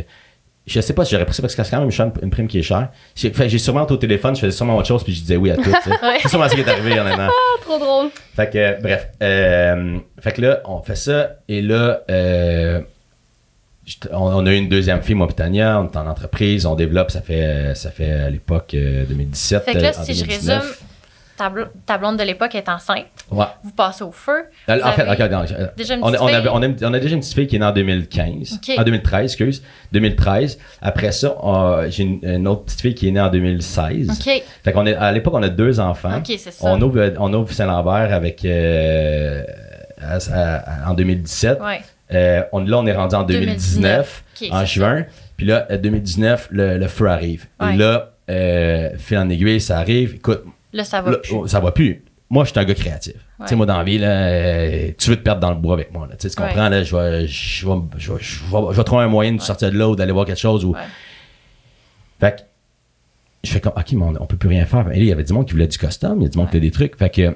je sais pas si j'aurais pris ça parce que c'est quand même une, une prime qui est chère. J'ai fait- j'ai sûrement été au téléphone, je faisais sûrement autre chose, puis je disais oui à tout. Ouais. C'est sûrement ce qui est arrivé, honnêtement. Ah, trop drôle. Fait que, euh, bref. euh, fait que là, on fait ça. Et là, euh, on, a eu une deuxième fille, moi et Tania. On est en entreprise. On développe. Ça fait, euh, ça fait à l'époque euh, 2017. Fait que là, euh, si je 2019. résume, ta, bl- ta blonde de l'époque est enceinte. Ouais. Vous passez au feu. En Vous fait, non, euh, déjà une on, on avait- on a, on a déjà une petite fille qui est née en 2015. Ok. En 2013, excuse. 2013. Après ça, j'ai une, une autre petite fille qui est née en 2016. OK. Fait qu'on est, à l'époque, on a deux enfants. Ça. On ouvre, on ouvre Saint-Lambert avec, euh, à- à- en 2017. Ouais. Euh, on, là, on est rendu en 2019, 2019. Ok, en juin. Puis là, euh, 2019, le, le feu arrive. Ouais. Et là, euh, fil en aiguille, ça arrive. Écoute, Là, ça va là, plus. oh, ça va plus. Moi, je suis un gars créatif. Ouais. Tu sais, moi, dans la vie, là, euh, tu veux te perdre dans le bois avec moi. Là. Tu sais, tu comprends? Là, je, vais, je, vais, je, vais, je, vais, trouver un moyen de sortir de là ou d'aller voir quelque chose. Ou... Fait que, je fais comme, OK, mais on, on peut plus rien faire. Et là, il y avait du monde qui voulait du custom, il y a du monde qui voulait des trucs. Fait que,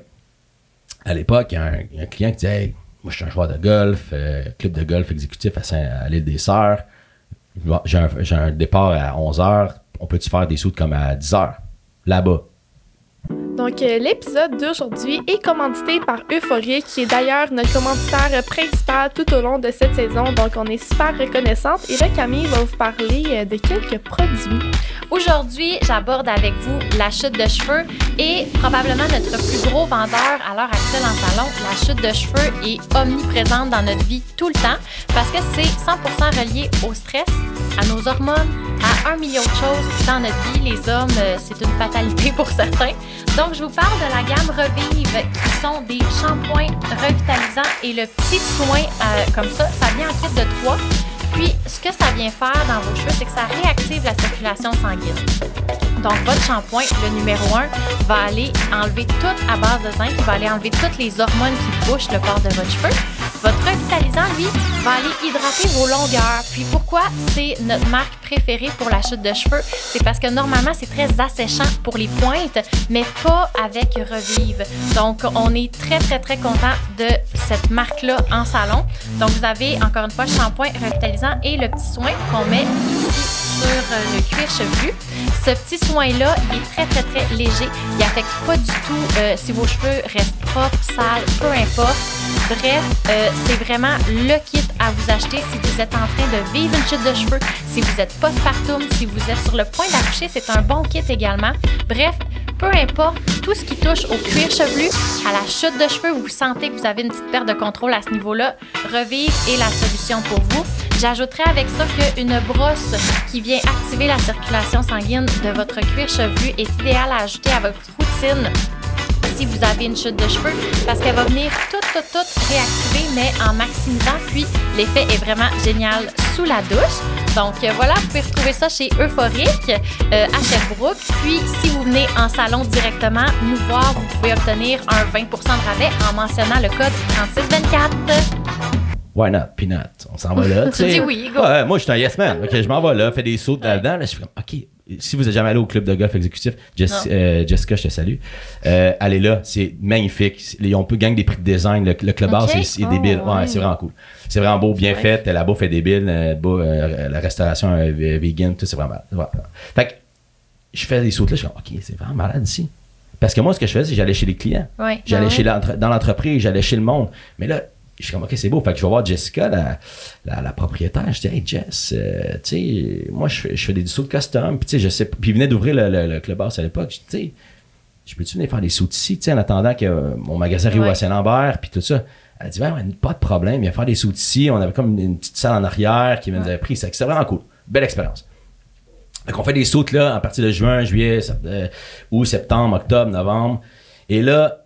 à l'époque, il y a un, client qui disait, hey, moi, je suis un joueur de golf, euh, club de golf exécutif à, Saint- à l'île des Sœurs. J'ai un, départ à 11h. On peut-tu faire des sous comme à 10h? là-bas. Thank you. Donc, euh, l'épisode d'aujourd'hui est commandité par Euphorique, qui est d'ailleurs notre commanditaire principal tout au long de cette saison. Donc, on est super reconnaissante. Et là, Camille va vous parler euh, de quelques produits. Aujourd'hui, j'aborde avec vous la chute de cheveux et probablement notre plus gros vendeur à l'heure actuelle en salon. La chute de cheveux est omniprésente dans notre vie tout le temps parce que c'est 100% relié au stress, à nos hormones, à un million de choses dans notre vie. Les hommes, euh, c'est une fatalité pour certains. Je vous parle de la gamme Revive, qui sont des shampoings revitalisants et le petit soin euh, comme ça, ça vient en kit de trois. Puis, ce que ça vient faire dans vos cheveux, c'est que ça réactive la circulation sanguine. Donc, votre shampoing, le numéro 1, va aller enlever tout à base de zinc, il va aller enlever toutes les hormones qui bouchent le port de votre cheveu. Votre revitalisant, lui, va aller hydrater vos longueurs. Puis pourquoi c'est notre marque préférée pour la chute de cheveux? C'est parce que normalement, c'est très asséchant pour les pointes, mais pas avec Revive. Donc, on est très, très, très content de cette marque-là en salon. Donc, vous avez encore une fois le shampoing revitalisant et le petit soin qu'on met ici sur euh, le cuir chevelu. Ce petit soin-là, est très, très, très léger. Il n'affecte pas du tout euh, si vos cheveux restent propres, sales, peu importe. Bref, euh, c'est vraiment le kit à vous acheter si vous êtes en train de vivre une chute de cheveux, si vous êtes postpartum, si vous êtes sur le point d'accoucher, c'est un bon kit également. Bref, peu importe, tout ce qui touche au cuir chevelu, à la chute de cheveux, vous sentez que vous avez une petite perte de contrôle à ce niveau-là, Revive est la solution pour vous. J'ajouterai avec ça qu'une brosse qui vient activer la circulation sanguine de votre cuir chevelu est idéale à ajouter à votre routine si vous avez une chute de cheveux parce qu'elle va venir tout, tout, tout réactiver, mais en maximisant. Puis l'effet est vraiment génial sous la douche. Donc euh, voilà, vous pouvez retrouver ça chez Euphorique euh, à Sherbrooke. Puis si vous venez en salon directement nous voir, vous pouvez obtenir un 20% de rabais en mentionnant le code 3624. Why not? Peanut. On s'en va là. Tu dis oui, go. Ouais, moi, je suis un yes man. OK, je m'en vais là, fais des sauts là-dedans. Là, je suis comme, OK, si vous êtes jamais allé au club de golf exécutif, Jess- euh, Jessica, je te salue. Euh, allez là, c'est magnifique. Ils ont peu gang des prix de design. Le, le clubhouse, Ok. c'est débile. Oh, ouais, ouais. c'est vraiment cool. C'est vraiment beau, bien fait. La bouffe est débile. euh, euh, la restauration vegan, tout, c'est vraiment malade. Fait que je fais des sauts là, je suis OK, c'est vraiment malade ici. Parce que moi, ce que je faisais, c'est que j'allais chez les clients. J'allais Ah chez dans l'entreprise, j'allais chez le monde. Mais là, je suis comme, OK, c'est beau. Fait que je vais voir Jessica, la, la, la propriétaire. Je dis, hey, Jess, euh, tu sais, moi, je fais, je fais des sauts de custom. Puis, tu sais, je sais. Puis, il venait d'ouvrir le, le, le clubhouse à l'époque. Je dis, tu sais, je peux-tu venir faire des sauts ici, tu sais, en attendant que euh, mon magasin arrive Ouais. à Saint-Lambert, puis tout ça. Elle dit, ouais, ouais, pas de problème, viens faire des sauts ici. On avait comme une, petite salle en arrière qui nous avait pris. C'est c'est vraiment cool. Belle expérience. Fait qu'on fait des sautes là à partir de juin, juillet, euh, août, septembre, octobre, novembre. Et là,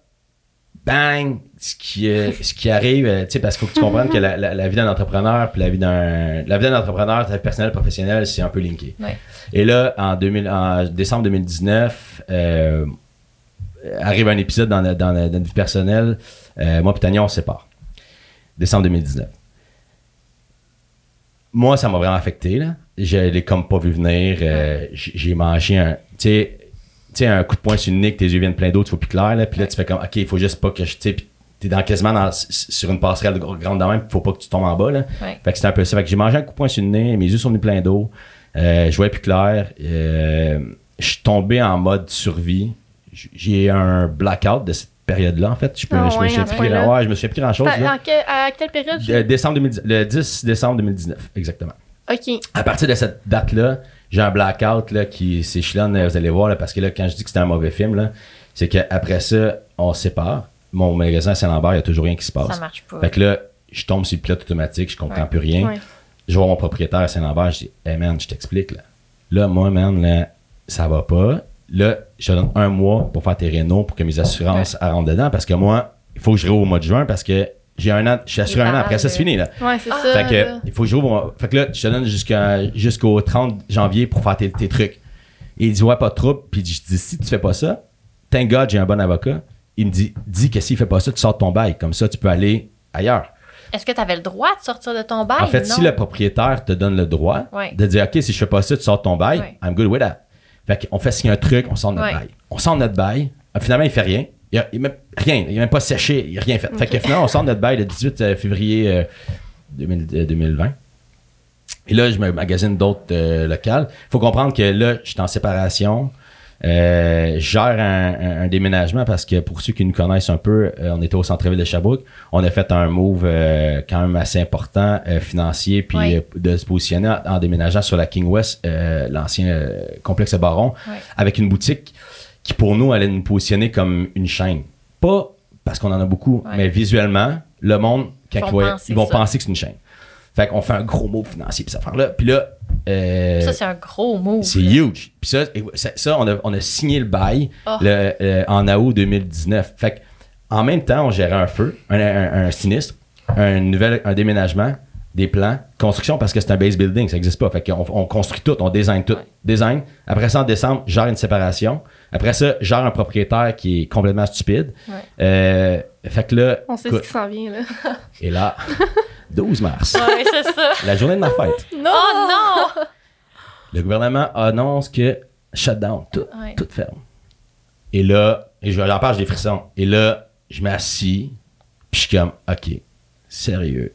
bang, ce qui, ce qui arrive, euh, tu sais, parce qu'il faut que tu comprennes que la, la- la vie d'un entrepreneur puis la vie d'un la vie d'un entrepreneur, ta vie personnelle, professionnelle, c'est un peu linké. Ouais. Et là, en, 2000, en décembre 2019, euh, arrive un épisode dans, notre- dans notre vie personnelle. Euh, moi et Tania, on se sépare. Décembre 2019. Moi, ça m'a vraiment affecté. Là. Je l'ai comme pas vu venir. euh, j'ai mangé un. Tu sais, un coup de poing sur le nez, que tes yeux viennent plein d'eau, tu vois plus clair. Là, puis là, tu fais comme, OK, il faut juste pas que je. Tu t'es dans, quasiment dans, sur une passerelle grande de même, faut pas que tu tombes en bas. Là. Ouais. Fait que c'était un peu ça. Fait que j'ai mangé un coup de poing sur le nez, mes yeux sont venus pleins d'eau. Euh, je voyais plus clair. Euh, je suis tombé en mode survie. J'ai un blackout de cette période-là, en fait. Je, peux, Ah je, me ouais, ce plus, point-là. ouais, je me souviens plus grand-chose. Que- à quelle période? Euh, décembre 2010 le 10 décembre 2019, exactement. OK. À partir de cette date-là, j'ai un blackout là, qui s'échelonne, vous allez voir, là, parce que là, quand je dis que c'était un mauvais film, là, c'est qu'après ça, on se sépare. Mon magasin à Saint-Lambert, il n'y a toujours rien qui se passe. Ça marche pas. Fait que là, je tombe sur le pilote automatique, je comprends Ouais. plus rien. Ouais. Je vois mon propriétaire à Saint-Lambert, je dis, hey man, je t'explique, là. Là, moi, man, là, ça va pas. Là, je te donne un mois pour faire tes rénaux pour que mes assurances rentrent dedans, parce que moi, il faut que je roule au mois de juin, parce que j'ai un an, je suis assuré un an, après ça, c'est fini, là. Ouais, c'est Ah. ça. Fait que, il faut que je rouvre. Fait que là, je te donne jusqu'au 30 janvier pour faire tes, tes trucs. Et il dit, ouais, pas de trouble. Puis je dis, si tu fais pas ça, thank God, j'ai un bon avocat. Il me dit, dis que s'il fait pas ça, tu sors de ton bail. Comme ça, tu peux aller ailleurs. Est-ce que tu avais le droit de sortir de ton bail? en fait, non? si le propriétaire te donne le droit Ouais. de dire, OK, si je fais pas ça, tu sors de ton bail, Ouais. I'm good with that. Fait qu'on fait signer un truc, on sort de notre Ouais. bail. On sort de notre bail. Ah, Finalement, il fait rien. Il a, il a même rien. Il a même pas séché. Il a rien fait. Fait que finalement, on sort de notre bail le 18 février euh, 2000 euh, 2020. Et là, je me magasine d'autres euh, locales. faut comprendre que là, je suis en séparation. Euh, gère un, un- un déménagement parce que pour ceux qui nous connaissent un peu, euh, on était au centre-ville de Sherbrooke. On a fait un move euh, quand même assez important euh, financier, puis Oui. euh, de se positionner en, en déménageant sur la King West, euh, l'ancien euh, complexe Baron, Oui. avec une boutique qui pour nous allait nous positionner comme une chaîne. Pas parce qu'on en a beaucoup, mais visuellement, le monde, quand Ils voient- ils vont ça. penser que c'est une chaîne. Fait qu'on fait un gros move financier, puis ça fait là. Puis là, euh, Ça, c'est un gros move. c'est là. huge. Puis ça, et ça, ça, on, a, on a signé le bail Oh. le, euh, en août 2019. Fait que, en même temps, on gérait un feu, un, un- un sinistre, un, nouvel, un déménagement, des plans, construction parce que c'est un base building, ça n'existe pas. Fait qu'on on construit tout, on design tout. Ouais. Design. Après ça, en décembre, gère une séparation. Après ça, gère un propriétaire qui est complètement stupide. Ouais. Euh, fait que là, On sait écoute, ce qui s'en vient, là. et là, 12 mars, Ouais, c'est ça. la journée de ma fête. Non! Oh non! Le gouvernement annonce que shutdown, tout, Ouais. tout ferme. Et là, et je- j'en parle, j'ai des frissons. Et là, je m'assis, puis je suis comme, OK, sérieux,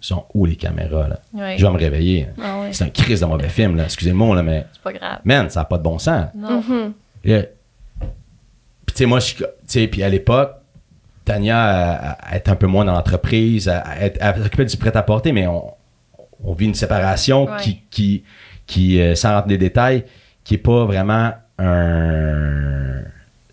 sont où les caméras, là? Ouais. Je vais me réveiller. Ah ouais. C'est un crise de mauvais film, là. Excusez-moi, là, mais, C'est pas grave. man, ça n'a pas de bon sens. Non. Mhm. Et là, Puis, tu sais, moi, je suis, tu sais, puis à l'époque, Tania est un peu moins dans l'entreprise, elle, elle, elle s'occupait du prêt-à-porter, mais on, on vit une séparation Ouais. qui, qui, qui euh, sans rentrer dans les détails, qui est pas vraiment un.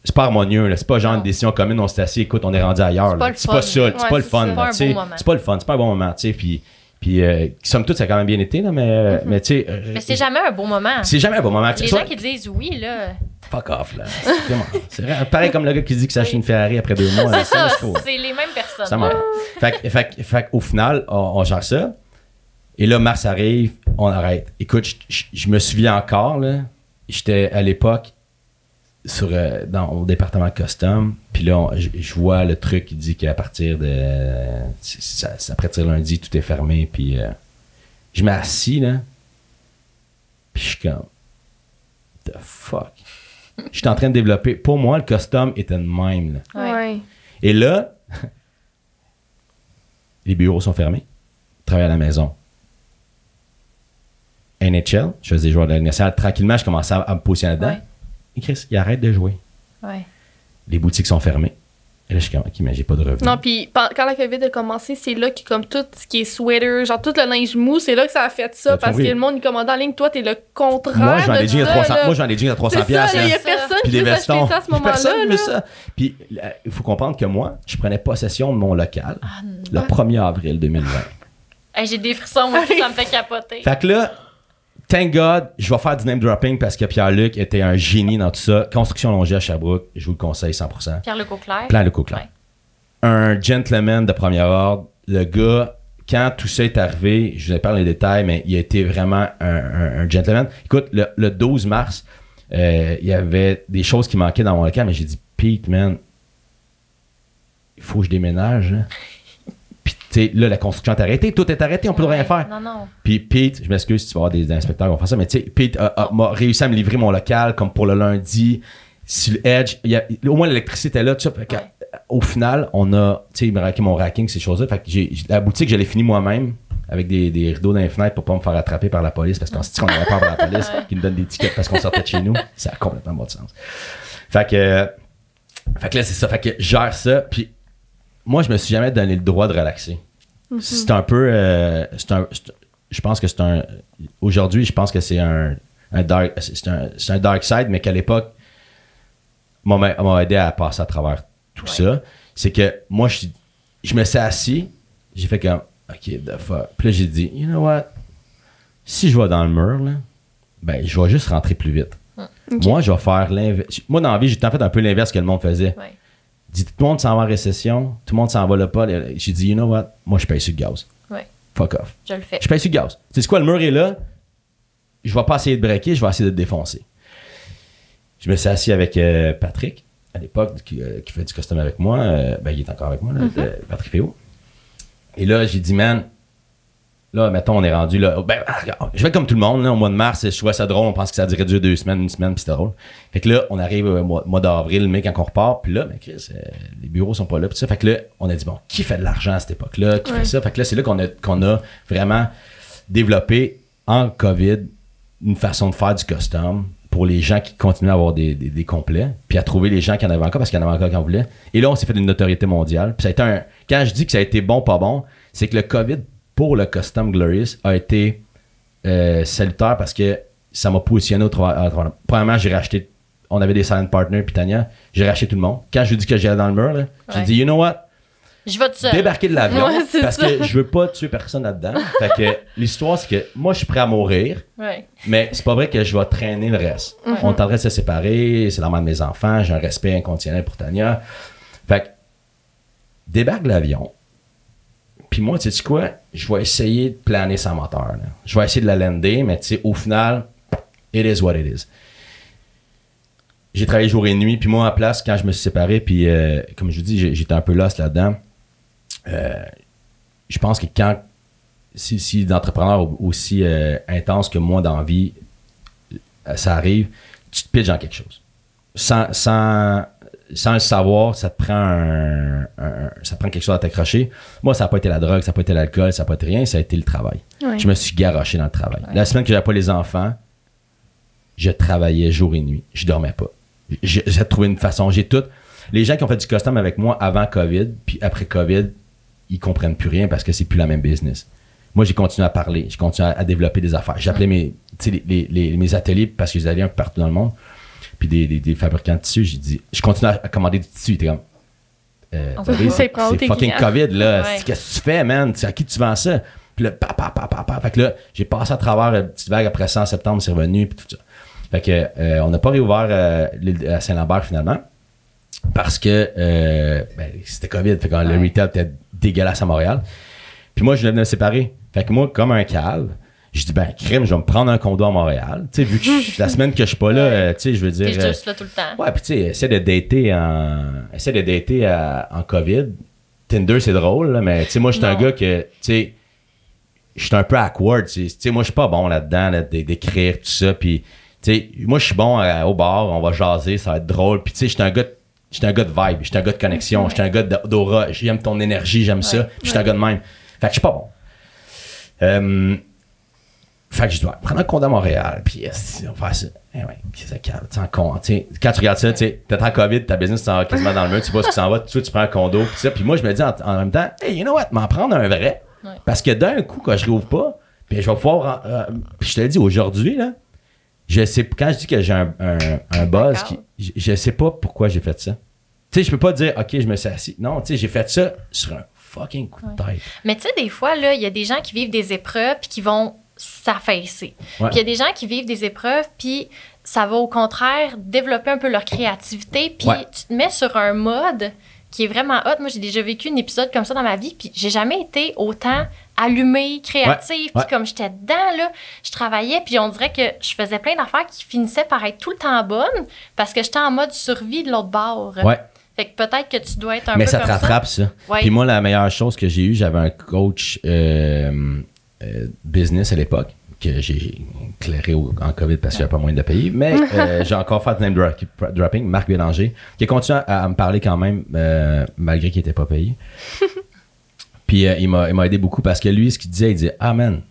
C'est pas harmonieux, c'est pas genre une décision commune, on s'est assis, écoute, on est rendu ailleurs. C'est pas ça, c'est pas le fun. C'est pas un tu sais. bon moment. C'est pas le fun, c'est pas un bon moment, tu sais. Puis, puis euh, somme toute, ça a quand même bien été, là, mais, mais tu sais. euh, Mm-hmm. Mais c'est jamais un bon moment. c'est jamais un bon moment. Les gens qui disent oui, là, Fuck off, là. C'est vraiment- C'est vrai. Pareil comme le gars qui dit que s'achète une Ferrari après deux mois. c'est ça, c'est les mêmes personnes. Ça m'en fait, fait, fait qu'au final, on, on gère ça. Et là, mars arrive, on arrête. Écoute, je, je- je me souviens encore, là, j'étais à l'époque sur, euh, dans, au département custom. Puis là, on- je, je vois le truc qui dit qu'à partir de. ça, ça- partir lundi, tout est fermé. Puis euh, je m'assis, là. Puis je suis comme. The fuck? J'étais en train de développer. Pour moi, le custom était de même, là. Ouais. Ouais. Et là, les bureaux sont fermés. Travaille à la maison. NHL, je faisais des joueurs de la nationale. Tranquillement, je commençais à, à me positionner dedans. Ouais. Et Chris, il arrête de jouer. Ouais. Les boutiques sont fermées. Et là, je suis comme, OK, mais j'ai pas de revenus. Non, puis quand la COVID a commencé, c'est là que comme tout ce qui est sweater, genre tout le linge mou, c'est là que ça a fait ça parce que le monde il commandait en ligne. Toi, t'es le contraire. moi, j'en ai jeans à ça, 300, là. moi, j'en ai jeans à 300 C'est ça, piastres, là, il y a personne Puis qui veut ça à ce Personne moment-là. veut là. ça. Puis il faut comprendre que moi, je prenais possession de mon local Ah, le 1er avril 2020. Hey, J'ai des frissons, moi, ça me fait capoter. Fait que là, thank God, je vais faire du name dropping parce que Pierre-Luc était un génie dans tout ça. Construction longée à Sherbrooke, je vous le conseille 100%. Pierre-Luc Auclair? Coquelin. Ouais. Un gentleman de premier ordre. Le gars, quand tout ça est arrivé, je vous ai parlé les détails, mais il a été vraiment un, un- un gentleman. Écoute, le, le 12 mars, euh, il y avait des choses qui manquaient dans mon local, mais j'ai dit, Pete, man, il faut que je déménage. hein. Puis, tu sais, là, la construction est arrêtée, tout est arrêté, on peut rien faire. Non, non. Puis Pete, je m'excuse si tu vas avoir des inspecteurs qui vont faire ça, mais tu sais, Pete a- réussi à me livrer mon local comme pour le lundi. Sur le Edge, il y a- au moins l'électricité était là, que, Ouais. Au final, on a, tu sais, il m'a raqué mon racking, ces choses-là. Fait que j'ai, la boutique, je l'ai fini moi-même avec des, des rideaux dans les fenêtres pour pas me faire attraper par la police parce qu'on se dit qu'on avait peur par la police qui nous donne des tickets parce qu'on sortait de chez nous. Ça a complètement pas de sens. Fait que, fait que là, c'est ça. Fait que je gère ça. Puis moi, je me suis jamais donné le droit de relaxer. C'est un peu. euh, c'est un, je pense que c'est un. Aujourd'hui, je pense que c'est un, un dark. C'est un, c'est un dark side, mais qu'à l'époque, m'a m'a aidé à passer à travers tout Ouais. ça. C'est que moi, je, je me suis assis, j'ai fait comme, OK, the fuck. Puis là, j'ai dit, you know what? Si je vais dans le mur, là, ben, je vais juste rentrer plus vite. Ok. Moi, je vais faire l'inverse. Moi, dans la vie, j'ai en fait un peu l'inverse que le monde faisait. Ouais. Dit, tout le monde s'en va en récession, tout le monde s'en va là pas. J'ai dit, you know what? Moi, je paye sur le gaz. Ouais. Fuck off. Je le fais. Je paye sur le gaz. Tu sais quoi, le mur est là? Je vais pas essayer de breaker, je vais essayer de le défoncer. Je me suis assis avec euh, Patrick, à l'époque, qui, euh, qui fait du custom avec moi. Euh, ben, il est encore avec moi, là, euh, Patrick Féo. Et là, j'ai dit, man, là, mettons, on est rendu là. Ben, je vais comme tout le monde, là, au mois de mars, je trouvais ça drôle. On pense que ça durait durer deux semaines, une semaine, puis c'était drôle. Fait que là, on arrive au mois, mois d'avril, mai, quand on repart, puis là, ben, Chris, euh, les bureaux sont pas là, puis ça. Fait que là, on a dit, bon, qui fait de l'argent à cette époque-là? Qui Ouais. fait ça? Fait que là, c'est là qu'on a, qu'on a vraiment développé en COVID une façon de faire du custom pour les gens qui continuaient à avoir des, des, des complets, puis à trouver les gens qui en avaient encore parce qu'il y en avait encore qui en voulaient. Et là, on s'est fait une notoriété mondiale. Puis ça a été un. Quand je dis que ça a été bon, pas bon, c'est que le COVID pour le Custom Glorious a été euh, salutaire parce que ça m'a positionné au travail. Premièrement, j'ai racheté. On avait des silent partners, puis Tania, j'ai racheté tout le monde. Quand je lui dis que j'allais dans le mur, là, j'ai Ouais. dit, you know what? Je vais seul. débarquer de l'avion Ouais, parce ça. que je veux pas tuer personne là-dedans. fait que l'histoire, c'est que moi, je suis prêt à mourir, Ouais. mais c'est pas vrai que je vais traîner le reste. Mhm. On est en train de se séparer, c'est la mère de mes enfants, j'ai un respect inconditionnel pour Tania. Fait que, débarque de l'avion. Puis moi, tu sais quoi? Je vais essayer de planer sans moteur. Je vais essayer de la lander, mais tu sais, au final, it is what it is. J'ai travaillé jour et nuit, puis moi, en place, quand je me suis séparé, puis euh, comme je vous dis, j'étais un peu lost là-dedans. Euh, je pense que quand, si, si d'entrepreneurs aussi euh, intenses que moi dans la vie, ça arrive, tu te pitches dans quelque chose. Sans, sans, sans le savoir, ça te prend un, un- ça prend quelque chose à t'accrocher. Moi, ça n'a pas été la drogue, ça n'a pas été l'alcool, ça n'a pas été rien, ça a été le travail. Ouais. Je me suis garoché dans le travail. La semaine que j'avais pas les enfants, je travaillais jour et nuit. Je dormais pas. J'ai trouvé une façon. J'ai tout. Les gens qui ont fait du custom avec moi avant COVID, puis après COVID, ils comprennent plus rien parce que c'est plus la même business. Moi, j'ai continué à parler, j'ai continué à, à développer des affaires. J'appelais mes, les, les- les- mes ateliers parce que j'allais un peu partout dans le monde, puis des, des- des fabricants de tissus. J'ai dit, je continue à, à commander du tissu. Ils étaient comme, euh, c'est fucking. COVID, là. Ouais. Qu'est-ce que tu fais, man? À qui tu vends ça? Puis là, pa, pa, pa, pa, pa. Fait que là, j'ai passé à travers une petite vague après ça en septembre, c'est revenu, puis tout ça. Fait que, euh, on n'a pas réouvert euh, à Saint-Lambert finalement. Parce que ben, c'était COVID. Fait que le retail était dégueulasse à Montréal. Puis moi, je venais de me séparer. Fait que moi, comme un cave, je dis, ben, crime, je vais me prendre un condo à Montréal. Tu sais, vu que je- la semaine que je suis pas là, Ouais. euh, tu sais, je veux dire. Euh, juste là tout le temps. Ouais, puis tu sais, essaie de dater en, essaie de dater à- en COVID. Tinder, c'est drôle, là, mais tu sais, moi, je suis un gars que, tu sais, je suis un peu awkward. Tu sais, moi, je suis pas bon là-dedans, là, d'é- d'écrire tout ça. Puis, tu sais, moi, je suis bon au bar, on va jaser, ça va être drôle. Puis, tu sais, je suis un gars, de- je suis un gars de vibe, je suis un gars de connexion, je suis un gars d'aura. J'aime ton énergie, j'aime ça. Puis, je suis un gars de même. Fait que je suis pas bon. Euh, fait que je dois prendre un condo à Montréal, puis euh, on va faire ça. Eh ouais, ça calme, sais, en con- quand tu regardes ça, tu sais, t'es en COVID, ta business s'en va quasiment dans le mur, tu sais pas ce qui s'en va, tout de suite, tu prends un condo, puis ça. Puis moi, je me dis en, en même temps, hey, you know what, m'en prendre un vrai. Ouais. Parce que d'un coup, quand je réouvre pas, puis je vais pouvoir. euh, puis je te le dis, aujourd'hui, là, je sais, quand je dis que j'ai un, un, un buzz, qui, je, je sais pas pourquoi j'ai fait ça. Tu sais, je peux pas dire, OK, je me suis assis. Non, tu sais, j'ai fait ça sur un fucking coup de tête. Mais tu sais, des fois, là, il y a des gens qui vivent des épreuves puis qui vont s'affaisser. Ouais. Puis il y a des gens qui vivent des épreuves puis ça va au contraire développer un peu leur créativité. Puis Ouais. tu te mets sur un mode qui est vraiment hot. Moi, j'ai déjà vécu un épisode comme ça dans ma vie puis j'ai jamais été autant allumée, créative. Puis comme j'étais dedans, là, je travaillais puis on dirait que je faisais plein d'affaires qui finissaient par être tout le temps bonnes parce que j'étais en mode survie de l'autre bord. Ouais. Fait que peut-être que tu dois être un Mais peu ça te rattrape, ça. Ouais. Puis moi, la meilleure chose que j'ai eue, j'avais un coach euh, euh, business à l'époque que j'ai éclairé en COVID parce que j'avais pas moyen de payer. Mais euh, j'ai encore fait name dro- dropping, Marc Bélanger, qui a continué à, à me parler quand même, euh, malgré qu'il était pas payé. Puis euh, il m'a aidé beaucoup parce que lui, ce qu'il disait, il disait Ah man,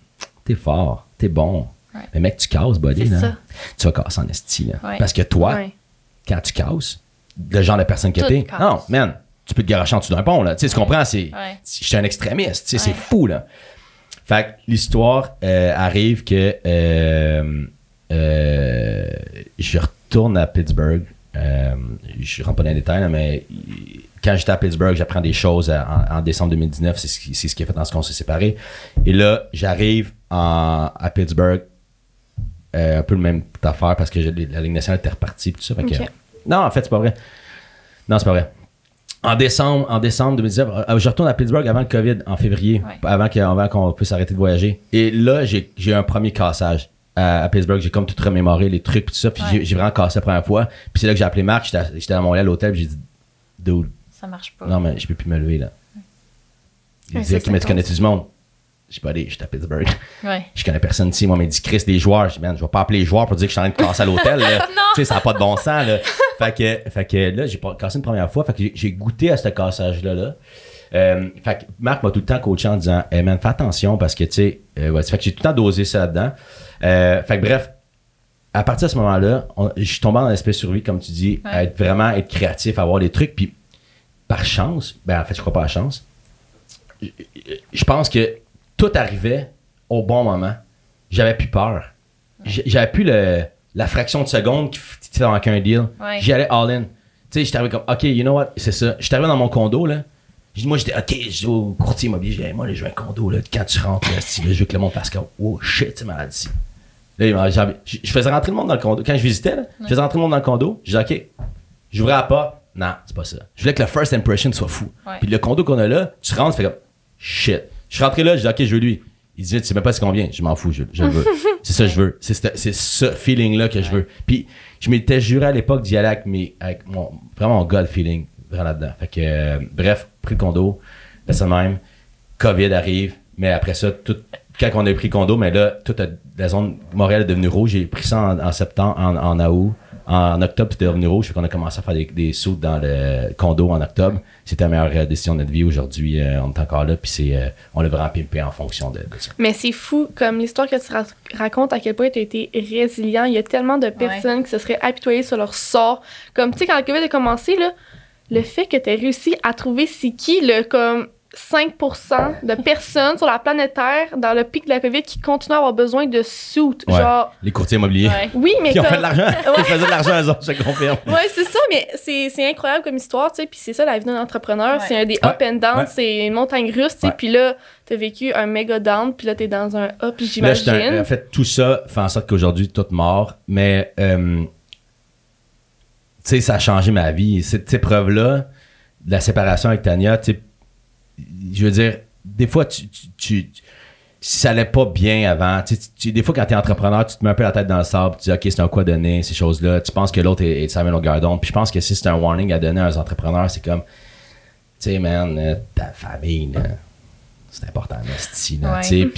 t'es fort, t'es bon. Ouais. Mais mec, tu casses, buddy. C'est Là. ça. Tu vas casser en esti. Ouais. Parce que toi, Ouais. quand tu casses, le genre de personne que t'es, non, man, tu peux te garocher en dessous d'un pont, là. Tu sais, tu comprends? C'est, je suis un extrémiste, c'est fou, là. Fait que l'histoire euh, arrive que euh, euh, je retourne à Pittsburgh. Je rentre pas dans les détails, là, mais quand j'étais à Pittsburgh, j'apprends des choses à- en, en décembre 2019. C'est ce, qui, c'est ce qui a fait dans ce qu'on s'est séparés. Et là, j'arrive en- à Pittsburgh un peu le même affaire parce que la Ligue nationale était repartie tout ça. Fait que- Ok. non, en fait, c'est pas vrai. Non, c'est pas vrai. En décembre, en décembre 2019, euh, je retourne à Pittsburgh avant le COVID, en février, Ouais. avant que- avant qu'on puisse arrêter de voyager. Et là, j'ai j'ai eu un premier cassage à, à Pittsburgh. J'ai comme tout remémoré, les trucs, tout ça. Puis Ouais. j'ai- j'ai vraiment cassé la première fois. Puis c'est là que j'ai appelé Marc. J'étais à- J'étais à Montréal à l'hôtel. puis J'ai dit, dude, Ça marche pas. non, mais je peux plus me lever là. Il Ouais, Ok, c'est mais tu connais intense. du monde? J'ai pas dit, j'étais à Pittsburgh. Ouais. Je connais personne ici. Moi, mais dit Chris, les joueurs. Je dis, man, je vais pas appeler les joueurs pour dire que je suis en train de casser à l'hôtel. Tu sais, ça n'a pas de bon sens. Là. Fait, que, fait que là, j'ai pas cassé une première fois. Fait que j'ai- goûté à ce cassage-là. Là. Euh, fait que Marc m'a tout le temps coaché en disant, hey man, fais attention parce que, tu sais, euh, ouais, fait que j'ai tout le temps dosé ça là-dedans. Euh, fait que bref, à partir de ce moment-là, je suis tombé dans l'espèce survie, comme tu dis, à être vraiment être créatif, à avoir des trucs. Puis, par chance, ben en fait, je crois pas à la chance. Je- Je pense que tout arrivait au bon moment. J'avais plus peur. J'avais plus le, la fraction de seconde qui f- qui dans qu'un deal. Ouais. J'y allais all in. Tu sais, j'étais arrivé comme, OK, you know what, c'est ça. J'étais arrivé dans mon condo, là. Moi, j'étais, OK, je dis au courtier immobilier, j'ai dit, moi, là, je veux un condo, là. Quand tu rentres, là, si, là, je veux que le monde fasse comme, oh shit, c'est malade ici. Là, je je faisais rentrer le monde dans le condo. Quand je visitais, là, je faisais rentrer le monde dans le condo. Je disais, OK, j'ouvrais la porte. Non, c'est pas ça. Je voulais que le first impression soit fou. Ouais. Puis le condo qu'on a là, tu rentres, tu fais comme, shit. Je suis rentré là, je dis, OK, je veux lui. Il dit, tu sais même pas ce qu'on vient. Je m'en fous, je, je le veux. c'est ça que je veux. C'est ce- c'est ce feeling-là que je veux. Puis je m'étais juré à l'époque d'y aller avec, mes, avec mon, vraiment mon God feeling, vraiment là-dedans. Fait que, euh, bref, pris le condo, là, ça même. COVID arrive, mais après ça, tout, quand on a pris le condo, mais là, toute la- la zone Montréal est devenue rouge. J'ai pris ça en, en septembre, en, en août. En octobre, c'était devenu rouge. Fait qu'on a commencé à faire des, des sauts dans le condo en octobre. C'était la meilleure euh, décision de notre vie. Aujourd'hui, euh, on est encore là, puis c'est, euh, on l'a vraiment pimpé en fonction de, de ça. Mais c'est fou, comme l'histoire que tu ra- racontes, à quel point tu as été résilient. Il y a tellement de personnes qui se seraient apitoyées sur leur sort. Comme, tu sais, quand le COVID a commencé, là, le fait que tu as réussi à trouver c'est qui le comme 5% de personnes sur la planète Terre dans le pic de la COVID qui continuent à avoir besoin de suits. Ouais. Genre, Les courtiers immobiliers. Ouais. oui, mais Qui ont fait de l'argent. Ils faisaient de l'argent, eux autres, je te confirme. Ouais, c'est ça, mais c'est c'est incroyable comme histoire, tu sais. Puis c'est ça, la vie d'un entrepreneur. Ouais. C'est un des Ouais. up and down, Ouais. c'est une montagne russe, tu sais. Puis là, t'as vécu un méga down, puis là, t'es dans un up, j'imagine. un- en fait, tout ça fait en sorte qu'aujourd'hui, tout mort. Mais, euh, tu sais, ça a changé ma vie. Cette épreuve-là, de la séparation avec Tania, tu sais, je veux dire, des fois, tu, tu, tu- si ça allait pas bien avant, tu, tu- des fois, quand t'es entrepreneur, tu te mets un peu la tête dans le sable, tu dis, OK, c'est un quoi donner, ces choses-là. Tu penses que l'autre est, au gardon. Puis je pense que si c'est un warning à donner à un entrepreneur, c'est comme, tu sais, man, euh, ta famille, là, c'est important, là, Ouais. tu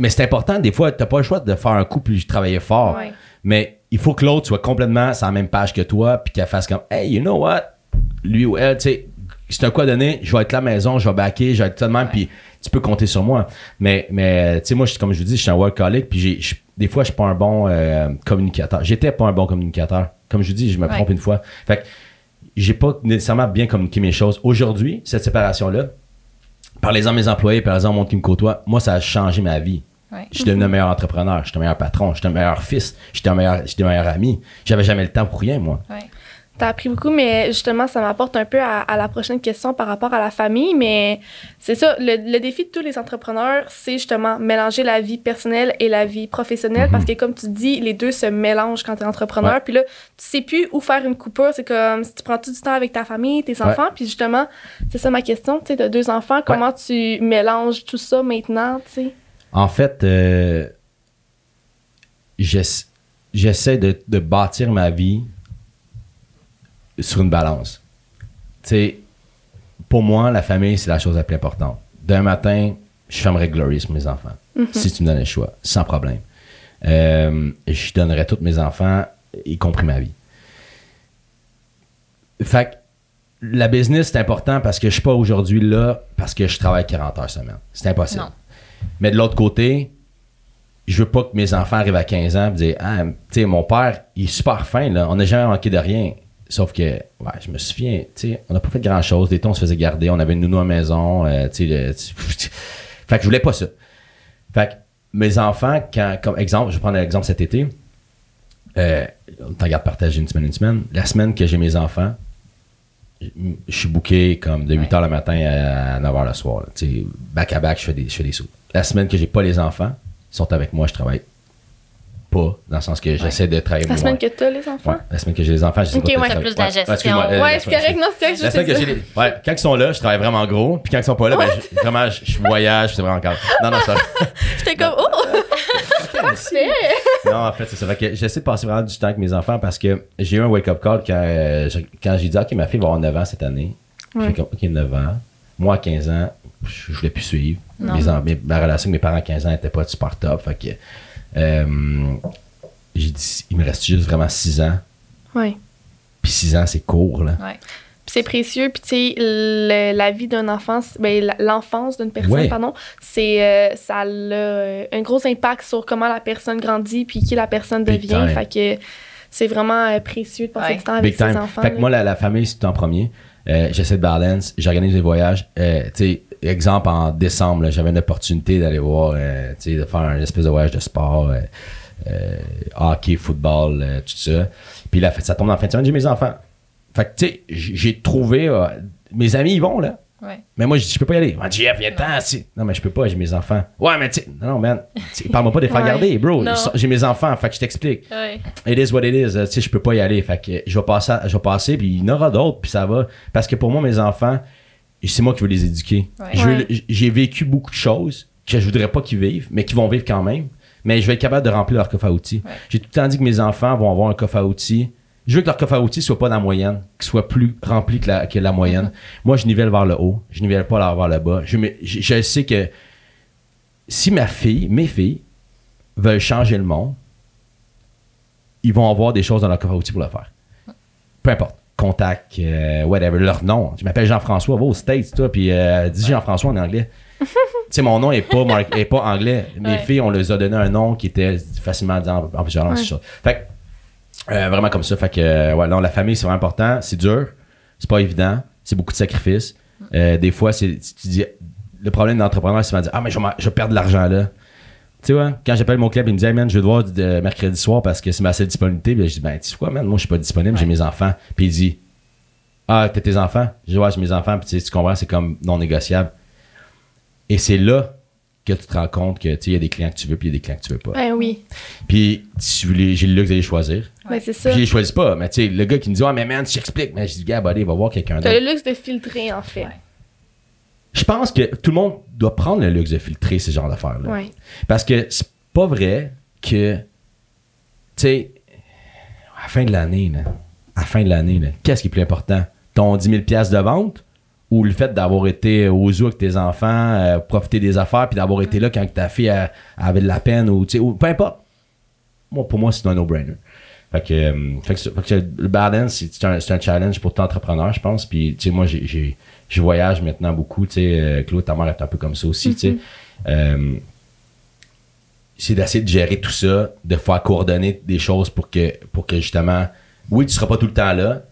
mais c'est important, des fois, t'as pas le choix de faire un coup puis travailler fort. Ouais. Mais il faut que l'autre soit complètement sur la même page que toi, puis qu'elle fasse comme, hey, you know what? Lui ou elle, tu sais, c'est un quoi donner, je vais être là à la maison, je vais backer, je vais être ça de même, puis tu peux compter sur moi. Mais, mais tu sais, moi, je- comme je vous dis, je suis un workaholic, puis j'ai- je- des fois, je suis pas un bon euh, communicateur. J'étais pas un bon communicateur. Comme je vous dis, je me Ouais. trompe une fois. Fait que j'ai pas nécessairement bien communiqué mes choses. Aujourd'hui, cette séparation-là, parlez-en à mes employés, parlez-en au monde qui me côtoie, moi, ça a changé ma vie. Ouais. Je suis devenu un meilleur entrepreneur, je suis un meilleur patron, je suis un meilleur fils, j'étais un meilleur, j'étais un meilleur ami. J'avais jamais le temps pour rien, moi. Ouais. T'as appris beaucoup, mais justement, ça m'apporte un peu à, à la prochaine question par rapport à la famille. Mais c'est ça, le, le défi de tous les entrepreneurs, c'est justement mélanger la vie personnelle et la vie professionnelle. Mhm. Parce que, comme tu dis, les deux se mélangent quand t'es entrepreneur. Ouais. Puis là, tu sais plus où faire une coupure. C'est comme si tu prends tout du temps avec ta famille, tes enfants? Puis justement, c'est ça ma question. Tu sais, t'as deux enfants, comment tu mélanges tout ça maintenant, tu sais? En fait, euh, j'ess- j'essaie de, de bâtir ma vie sur une balance. Tu sais, pour moi, la famille, c'est la chose la plus importante. D'un matin, je fermerais Glorious pour mes enfants, si tu me donnes le choix, sans problème. Euh, je donnerais tous mes enfants, y compris ma vie. Fait que la business, c'est important parce que je suis pas aujourd'hui là parce que je travaille 40 heures semaine. C'est impossible. Non. Mais de l'autre côté, je veux pas que mes enfants arrivent à 15 ans et disent Ah, tu sais, mon père, il est super fin, là. On n'a jamais manqué de rien. Sauf que, ouais, je me souviens, tu sais, on n'a pas fait grand chose. Des temps, on se faisait garder. On avait une nounou à la maison. euh, tu sais, fait que je voulais pas ça. Fait que mes enfants, quand, comme exemple, je vais prendre l'exemple cet été. Euh, on t'en garde partager une semaine, une semaine. La semaine que j'ai mes enfants, je suis booké comme de 8 h le matin à 9 h le soir. Tu sais, back à back, je fais des, je fais des sous. La semaine que j'ai pas les enfants, ils sont avec moi, je travaille pas, dans le sens que j'essaie de travailler La moins. semaine que t'as les enfants? Ouais, la semaine que j'ai les enfants, je sais Ok, pas ouais. peut-être Fait plus de la gestion. excuse-moi, euh, ouais, la c'est correct, non, c'est correct, je la semaine sais que j'ai les- ouais, quand ils sont là, je travaille vraiment gros. Puis quand ils sont pas là, ben, je- vraiment, je, je voyage, c'est vraiment calme. Non, non, ça. J'étais comme, oh! Non, en fait, c'est ça. Fait que j'essaie de passer vraiment du temps avec mes enfants parce que j'ai eu un wake-up call quand, euh, quand j'ai dit, OK, ma fille va avoir 9 ans cette année. Ouais. J'ai comme, OK, 9 ans. Moi, à 15 ans, je je voulais plus suivre. Non. Mes- ma relation avec mes parents à 15 ans n'était pas super top. Fait que, euh, j'ai dit, il me reste juste vraiment 6 ans. Ouais. Puis 6 ans, c'est court, là. Ouais. Puis c'est précieux. Puis tu sais, le- la vie d'un enfant, ben, l'enfance d'une personne, Ouais. pardon, c'est euh, ça a euh, un gros impact sur comment la personne grandit puis qui la personne Big devient. time. Fait que c'est vraiment euh, précieux de passer Ouais. du temps avec Big time. ses enfants. Fait que là. moi, la, la famille, c'est en premier. Euh, J'essaie de balance. J'organise des voyages. Euh, tu sais, exemple, en décembre, j'avais une opportunité d'aller voir, euh, tu sais, de faire un espèce de voyage de sport, euh, euh, hockey, football, tout ça. Puis là, ça tombe en fin de semaine, j'ai mes enfants. Fait que, tu sais, j'ai trouvé. mes amis, ils vont, là. Ouais. Mais moi, je dis, je peux pas y aller. Ah, Jeff, viens-t'en, si. Non, mais je peux pas, j'ai mes enfants. Ouais, mais tu sais, non, non, man. Parle-moi pas de les faire Ouais. garder, bro. J'ai mes enfants, fait que je t'explique. Ouais. It is what it is. Tu sais, je peux pas y aller. Fait que je vais passer, je vais passer, puis il y en aura d'autres, puis ça va. Parce que pour moi, mes enfants, c'est moi qui veux les éduquer. Ouais. Je veux- Ouais. J'ai vécu beaucoup de choses que je voudrais pas qu'ils vivent, mais qui vont vivre quand même. Mais je vais être capable de remplir leur coffre à outils. Ouais. J'ai tout le temps dit que mes enfants vont avoir un coffre à outils. Je veux que leur coffre à outils soit pas dans la moyenne, qu'il soit plus rempli que la, que la moyenne. Moi, je nivelle vers le haut. Je nivelle pas vers le bas. Je, me- je, je sais que si ma fille, mes filles, veulent changer le monde, ils vont avoir des choses dans leur coffre à outils pour le faire. Peu importe. Contact, euh, whatever, leur nom. Je m'appelle Jean-François, va aux States, toi, puis euh, dis Jean-François en anglais. tu sais, mon nom est pas, est pas anglais. Mes Ouais. filles, on les a donné un nom qui était facilement dit en, plusieurs langues. Ouais. Fait que, euh, vraiment comme ça. Fait que, ouais, non, la famille, c'est vraiment important. C'est dur. C'est pas évident. C'est beaucoup de sacrifices. Des fois, c'est, tu dis, le problème d'entrepreneur, c'est de dire, ah, mais je vais, je vais perdre de l'argent là. Tu ouais, quand j'appelle mon club, il me dit, hey, man, je vais te voir de mercredi soir parce que c'est ma seule disponibilité. Puis je dis, ben, tu sais quoi, man, moi, je suis pas disponible, j'ai mes enfants. Puis il dit, ah, t'as tes enfants? Je dis, ouais, j'ai mes enfants. Puis tu sais, tu comprends, c'est comme non négociable. Et c'est là que tu te rends compte que, tu sais, il y a des clients que tu veux, puis il y a des clients que tu veux pas. Ben oui, Puis j'ai le luxe d'aller choisir. ben c'est ça. Puis je les choisis pas. Mais tu sais, le gars qui me dit, ah, mais man, je t'explique. Mais je dis, gars, buddy, va voir quelqu'un T'as d'autre. le luxe de filtrer, en fait. Ouais. Je pense que tout le monde doit prendre le luxe de filtrer ce genre d'affaires-là. Ouais. Parce que c'est pas vrai que, tu sais, à la fin de l'année, là, à la fin de l'année, là, qu'est-ce qui est plus important? Ton 10 000 piastres de vente ou le fait d'avoir été au zoo avec tes enfants, euh, profiter des affaires, puis d'avoir été là quand ta fille avait de la peine ou, tu sais, ou peu importe. Moi, pour moi, c'est un no-brainer. Fait que, euh, fait que, ça- fait que le balance, c'est un, c'est un challenge pour tout entrepreneur, je pense. Puis, tu sais, moi, j'ai- je voyage maintenant beaucoup. Tu sais, euh, Claude, ta mère est un peu comme ça aussi, tu sais. Euh, c'est d'essayer de gérer tout ça, de faire coordonner des choses pour que, pour que justement, oui, tu seras pas tout le temps là.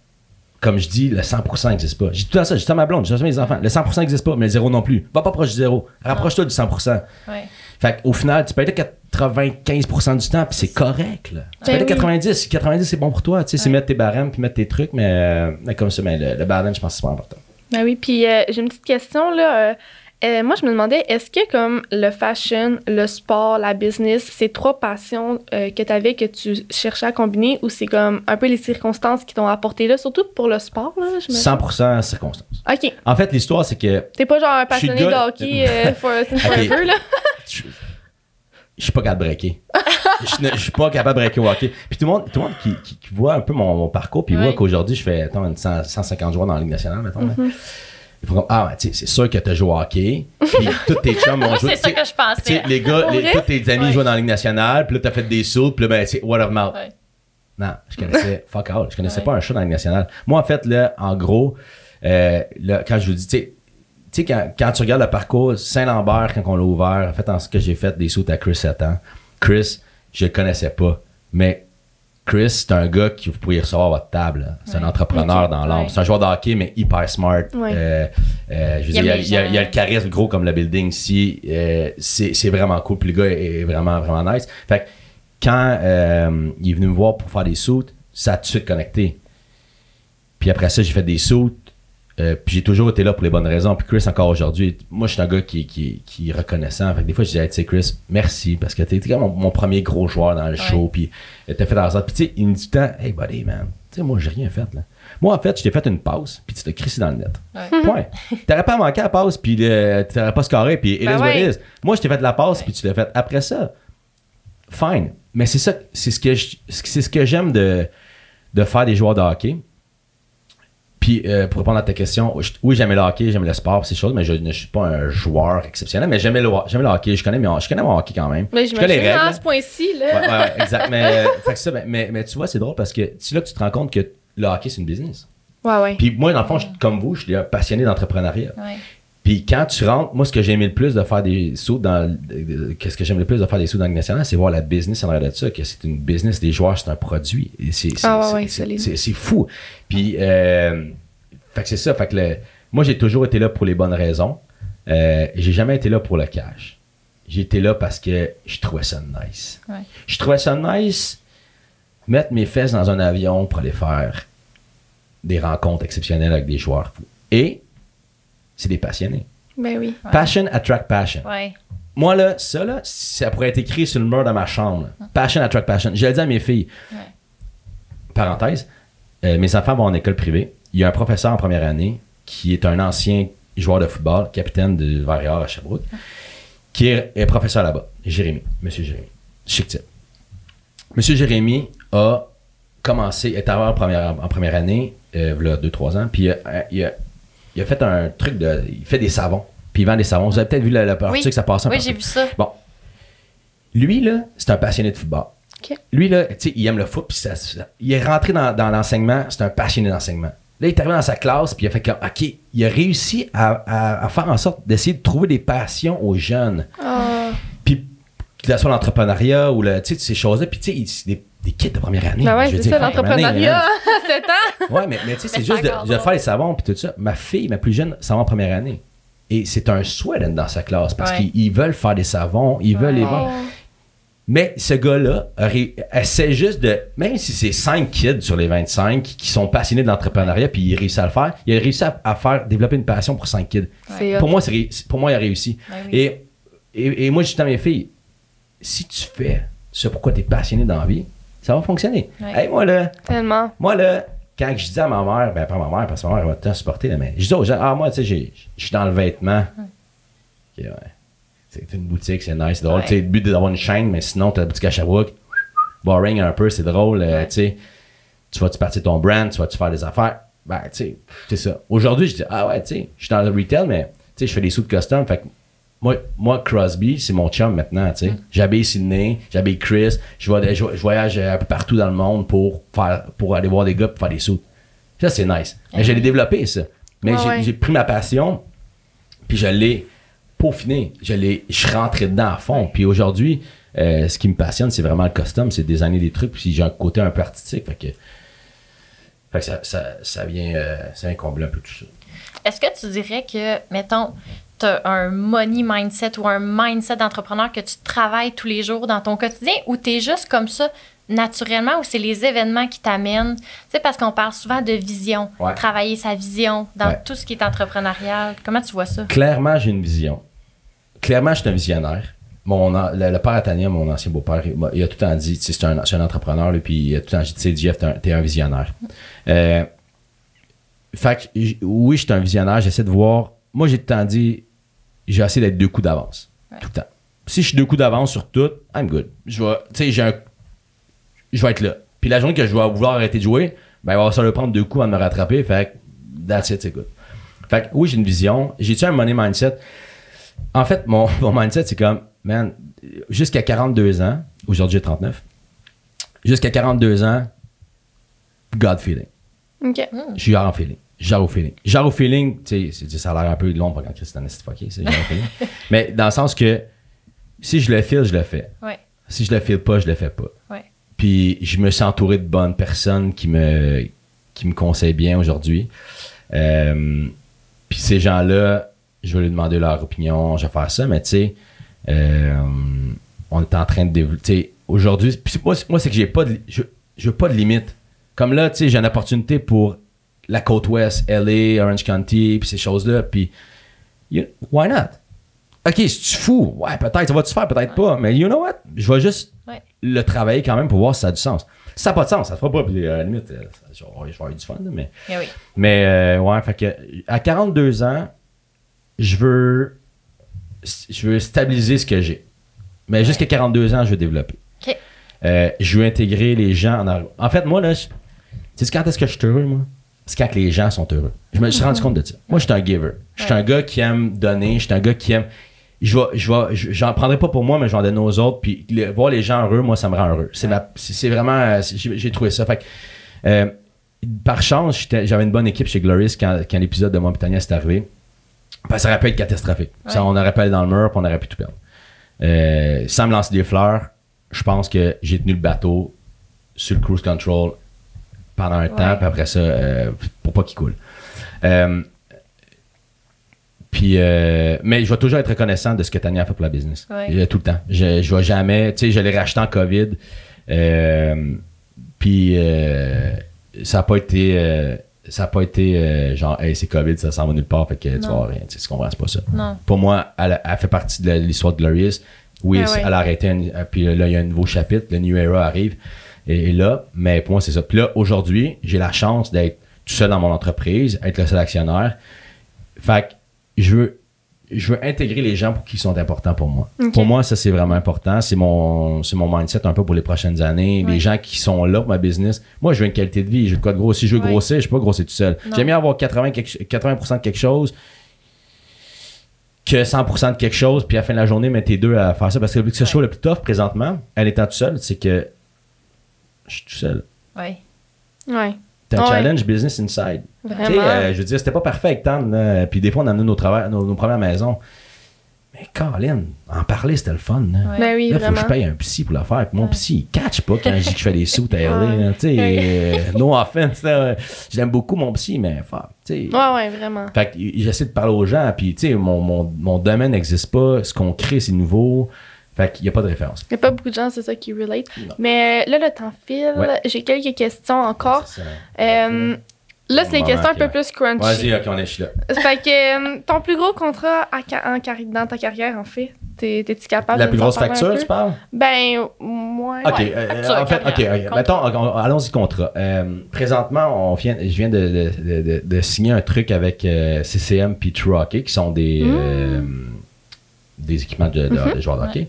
Comme je dis, le 100% n'existe pas. J'ai tout temps ça, j'ai tout temps ma blonde, j'ai tout temps mes enfants. Le 100% n'existe pas, mais le zéro non plus. Va pas proche du zéro. Rapproche-toi du 100%. Ouais. Fait qu'au final, tu peux être à 95% du temps, puis c'est correct, là. Tu peux Ben être à oui. 90, si 90 c'est bon pour toi, tu sais, c'est mettre tes barèmes puis mettre tes trucs, mais, euh, mais comme ça, mais le, le balance, je pense que c'est pas important. Ben oui, puis euh, j'ai une petite question là. euh, euh, moi, je me demandais, est-ce que comme le fashion, le sport, la business, ces trois passions que tu avais, que tu cherchais à combiner, ou c'est comme un peu les circonstances qui t'ont apporté là, surtout pour le sport, là, je me 100% circonstance. OK. En fait, l'histoire, c'est que T'es pas genre un passionné de hockey for, forever, là? Je, suis pas capable de breaker. je, ne- suis pas capable de breaker au hockey. Puis tout le monde, tout le monde qui, qui- qui voit un peu mon, mon parcours, puis voit qu'aujourd'hui, je fais attends, une 100 150 joueurs dans la Ligue nationale, mettons. là. Mm-hmm. Ils font comme, ah, ouais, c'est sûr que tu as joué au hockey. Puis tous tes chums ont joué. c'est ça que je pensais. Les gars, les- tous tes amis jouent dans la Ligue nationale, puis là, t'as fait des sauts, puis là, ben, c'est word of mouth. Non, je connaissais fuck all. Je connaissais pas un show dans la Ligue nationale. Moi, en fait, là, en gros, euh, là, quand je vous dis, tu sais, tu sais, quand, quand tu regardes le parcours, Saint-Lambert, quand on l'a ouvert, en fait, en ce que j'ai fait des sauts à Chris 7 ans, Chris, je le connaissais pas. Mais Chris, c'est un gars que vous pourriez recevoir à votre table. C'est un entrepreneur dans l'ombre. Ouais. C'est un joueur de hockey, mais hyper smart. Ouais. Euh, euh, je veux Il dire, il y, a, il y le charisme gros comme le building ici. Euh, c'est c'est vraiment cool. Puis le gars est vraiment, vraiment nice. Fait que quand il est venu me voir pour faire des sauts, ça a tout de suite connecté. Puis après ça, j'ai fait des sauts. Euh, puis j'ai toujours été là pour les bonnes raisons. Puis Chris, encore aujourd'hui, moi, je suis un gars qui, qui, qui est reconnaissant. Fait que des fois, je disais, tu sais, Chris, merci, parce que t'es comme mon, mon premier gros joueur dans le show. Puis euh, t'as fait dans ça. Puis tu sais, il me dit tout le temps, hey, buddy, man, tu sais, moi, j'ai rien fait, là. Moi, en fait, je t'ai fait une passe, puis tu t'es crissé dans le net. Ouais. Point. T'aurais pas manqué la passe, puis euh, t'aurais pas scoré, puis it Ben is what ouais. it is. Moi, je t'ai fait de la passe, puis tu l'as fait après ça. Fine. Mais c'est ça, c'est ce que c'est ce que j'aime de, de faire des joueurs de hockey. Puis, euh, pour répondre à ta question, oui, j'aimais le hockey, j'aime le sport, ces choses, mais je ne suis pas un joueur exceptionnel, mais j'aimais le, le hockey. Je connais, mes- je connais mon hockey quand même. Mais je connais les à ce point-ci, là. Ouais, exact. Mais, euh, fait ça, ben, mais, mais tu vois, c'est drôle parce que c'est là que tu te rends compte que le hockey, c'est une business. Ouais, ouais. Puis moi, dans le fond, je- comme vous, je suis un passionné d'entrepreneuriat. Ouais. Puis quand tu rentres, moi, ce que j'ai aimé le plus de faire des sauts dans. de- Qu'est-ce que j'aime le plus de faire des sauts dans le national, c'est voir la business en arrière de ça, que c'est une business des joueurs, c'est un produit. C'est, c'est, Ah ouais, fou. Puis, euh, fait que c'est ça. Fait que le- moi, j'ai toujours été là pour les bonnes raisons. Euh, j'ai jamais été là pour le cash. J'ai été là parce que je trouvais ça nice. Ouais. Je trouvais ça nice mettre mes fesses dans un avion pour aller faire des rencontres exceptionnelles avec des joueurs fous. Et c'est des passionnés. Ben oui. Passion attract passion. Ouais. Moi, là, ça, là, ça pourrait être écrit sur le mur de ma chambre. là. Passion attract passion. Je le dis à mes filles. Ouais. Parenthèse, euh, mes enfants vont en école privée. Il y a un professeur en première année qui est un ancien joueur de football, capitaine de Varrière à Sherbrooke, qui est, est professeur là-bas. Jérémy. Monsieur Jérémy. Chic type. Monsieur Jérémy a commencé, est arrivé en première, en première année, euh, il y a 2-3 ans, puis il a, il a- il a fait un truc de. Il fait des savons. Puis il vend des savons. Vous avez peut-être vu la, la partie Oui. que ça passe un Oui, j'ai vu ça. Bon. Lui, là, c'est un passionné de football. Lui, là, tu sais, il aime le foot, puis ça- ça- il est rentré dans, dans l'enseignement, c'est un passionné d'enseignement. Là, il est arrivé dans sa classe, puis il a fait comme, OK, il a réussi à, à- à faire en sorte d'essayer de trouver des passions aux jeunes. Ah. Puis, que ce soit l'entrepreneuriat ou le, tu sais, ces choses-là, puis tu sais, des, des kids de première année. Ben ouais, je veux c'est dire, ça, première année, l'entrepreneuriat hein. à 7 ans. Ouais, mais, mais tu sais, c'est juste c'est de, faire les savons puis tout ça. Ma fille, ma plus jeune, va en première année. Et c'est un souhait d'être dans sa classe parce Ouais. qu'ils ils veulent faire des savons, ils veulent les vendre. Mais ce gars-là essaie juste de, même si c'est 5 kids sur les 25 qui sont passionnés de l'entrepreneuriat puis il réussit à le faire, il a réussi à, à faire développer une passion pour 5 kids. C'est Pour moi, c'est pour moi, il a réussi. Oui. Et, et, et moi, je dis à mes filles, si tu fais ce pourquoi tu es passionné dans la vie, ça va fonctionner. Ouais. Hey, moi, là, tellement. moi, là, quand je dis à ma mère, ben pas ma mère, parce que ma mère elle va temps supporter, là, mais je dis aux gens, ah, moi, tu sais, je suis dans le vêtement. Ok, ouais. C'est une boutique, c'est nice, c'est drôle. Ouais. Tu sais, le but d'avoir une chaîne, mais sinon, tu as la boutique à Sherbrooke. Boring un peu, c'est drôle. euh, tu sais, tu vas-tu partir ton brand, tu vas-tu faire des affaires? Ben, tu sais, c'est ça. Aujourd'hui, je dis, ah ouais, tu sais, je suis dans le retail, mais tu sais, je fais des sous de custom. Fait que moi, moi, Crosby, c'est mon chum maintenant, tu sais. Mm. J'habille Sydney, j'habille Chris, je, vais- je, je voyage un peu partout dans le monde pour faire, pour aller voir des gars pour faire des sous. Ça, c'est nice. Mais je l'ai développé, ça. Mais Ouais, j'ai ouais. j'ai pris ma passion, puis je l'ai peaufiné. Je l'ai, je suis rentré dedans à fond. Puis aujourd'hui, euh, ce qui me passionne, c'est vraiment le custom, c'est designer des trucs, puis j'ai un côté un peu artistique. Fait que, fait que ça, ça, ça vient, euh, ça vient combler un peu tout ça. Est-ce que tu dirais que, mettons, un money mindset ou un mindset d'entrepreneur que tu travailles tous les jours dans ton quotidien ou tu es juste comme ça naturellement ou c'est les événements qui t'amènent? Tu sais, parce qu'on parle souvent de vision, Ouais. travailler sa vision dans Ouais. tout ce qui est entrepreneurial. Comment tu vois ça? Clairement, j'ai une vision. Clairement, je suis un visionnaire. Mon, le, le père à Tania, mon ancien beau-père, il, a tout le temps dit, tu sais, c'est un, un entrepreneur, lui, puis il a tout le temps dit, tu sais, Jeff, t'es un, un visionnaire. Euh, fait que, oui, je suis un visionnaire, j'essaie de voir. Moi, j'ai tout le temps dit, j'ai essayé d'être deux coups d'avance. Ouais. Tout le temps. Si je suis deux coups d'avance sur tout, I'm good. Je vais, tu sais, j'ai un. Je vais être là. Puis la journée que je vais vouloir arrêter de jouer, ben, il va falloir prendre deux coups de me rattraper. Fait que, that's it, c'est good. Fait que, oui, j'ai une vision. J'ai-tu un money mindset? En fait, mon, mon mindset, c'est comme, man, jusqu'à 42 ans, aujourd'hui j'ai 39, jusqu'à 42 ans, God feeling. OK. Je suis en feeling. Au feeling. Au feeling, tu sais, ça a l'air un peu long pour quand Christian est fucké, c'est au feeling. Mais dans le sens que si je le file, je le fais. Ouais. Si je le file pas, je le fais pas. Ouais. Puis je me suis entouré de bonnes personnes qui me, qui me conseillent bien aujourd'hui. Euh, puis ces gens-là, je vais leur demander leur opinion, je vais faire ça, mais tu sais, euh, on est en train de développer. Aujourd'hui, moi, c'est- moi c'est que j'ai pas de, je, je veux pas de limite. Comme là, tu sais, j'ai une opportunité pour la côte ouest, LA, Orange County, puis ces choses-là, puis you- why not? Ok, c'est-tu fou? Ouais, peut-être, ça va-tu faire, peut-être pas, mais you know what? Je vais juste Ouais. le travailler quand même pour voir si ça a du sens. Si ça n'a pas de sens, ça ne fera pas, puis à la limite, euh, je vais avoir- eu du fun, mais... Eh oui. Mais euh, ouais, fait que à 42 ans, je veux je veux stabiliser ce que j'ai. Mais jusqu'à 42 ans, je veux développer. OK. Euh, je veux intégrer les gens en. En fait, moi, là, tu sais quand est-ce que je suis heureux, moi? C'est quand les gens sont heureux. Je me suis rendu compte de ça. Moi, je suis un giver. Je suis un gars qui aime donner. Je suis un gars qui aime. Je vais, je vais, je- j'en prendrai pas pour moi, mais j'en donne aux autres. Puis le- voir les gens heureux, moi, ça me rend heureux. C'est ma- c'est vraiment, j'ai trouvé ça. Fait que, euh, par chance, j'avais une bonne équipe chez Glorious quand, quand l'épisode de moi et Tania s'est arrivé. Ça aurait pu être catastrophique. Ça, on aurait pu aller dans le mur puis on aurait pu tout perdre. Euh, sans me lancer des fleurs, je pense que j'ai tenu le bateau sur le cruise control pendant un temps, puis après ça, euh, pour pas qu'il coule. Euh, puis, euh, mais je vais toujours être reconnaissant de ce que Tania a fait pour la business. Ouais. Tout le temps. Je, je vais jamais, tu sais, je l'ai racheté en COVID. Puis, ça n'a pas été, ça a pas été genre, hey, c'est COVID, ça s'en va nulle part, fait que tu Non. vas avoir rien. Tu sais, tu comprends, c'est pas ça. Non. Pour moi, elle, elle fait partie de l'histoire de Glorious. Oui, Ah ouais. elle a arrêté, un- puis là, il y a un nouveau chapitre, le New Era arrive, et, et là, mais pour moi, c'est ça. Puis là, aujourd'hui, j'ai la chance d'être tout seul dans mon entreprise, être le seul actionnaire. Fait que je veux, je veux intégrer les gens pour qui sont importants pour moi. Pour moi, ça, c'est vraiment important. C'est mon, c'est mon mindset un peu pour les prochaines années. Ouais. Les gens qui sont là pour ma business. Moi, je veux une qualité de vie. Je veux quoi de gros. Si je veux Ouais. grossir, je ne peux pas grossir tout seul. J'aime bien avoir 80, quelque- 80% de quelque chose que 100% de quelque chose, puis à la fin de la journée, mettre tes deux à faire ça. Parce que le plus Ouais. le plus tough présentement, en étant tout seul, c'est que je suis tout seul. Oui. Ouais. T'as un Ouais. challenge business inside. Tu sais, Vraiment. euh, je veux dire, c'était pas parfait avec là. Puis des fois, on amenait nos, travail, nos, nos premières maisons. Mais Colin, en parler, c'était le fun. Là, Ouais. Ben oui, Là, faut que vraiment. je paye un psy pour le faire. Puis mon Ouais. psy, il catch pas quand je dis que je fais des sous à LA. Ouais. là. Tu sais, euh, no offense. là. Je l'aime beaucoup, mon psy, mais fuck. tu sais. Ouais, ouais, vraiment. Fait que j'essaie de parler aux gens, puis tu sais, mon, mon, mon domaine n'existe pas, ce qu'on crée, c'est nouveau. Fait qu'il n'y a pas de référence. Il n'y a pas beaucoup de gens, c'est ça, qui relate. Non. Mais euh, là, le temps file. Ouais. J'ai quelques questions encore. Euh, là, c'est des Moment questions un peu plus crunchy. Vas-y, ok, on est là. Fait que euh, ton plus gros contrat à ca- en dans ta carrière, en fait, t'es- t'es-tu capable La de plus grosse facture, peu? tu parles? Ben, moi. OK, Ouais, euh, facture, en fait, OK, carrière, ok. Mettons, on- on- allons-y contrat. Euh, présentement, on vient, je viens de, de- de- de- de signer un truc avec euh, CCM True Hockey, qui sont des, Mm. Des équipements de, de- de joueurs de hockey.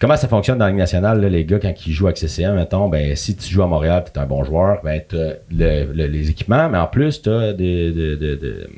Comment ça fonctionne dans la Ligue nationale, là, les gars, quand ils jouent avec CCM, mettons, ben, si tu joues à Montréal tu es un bon joueur, ben, tu les équipements, mais en plus, tu as de, de, de, de,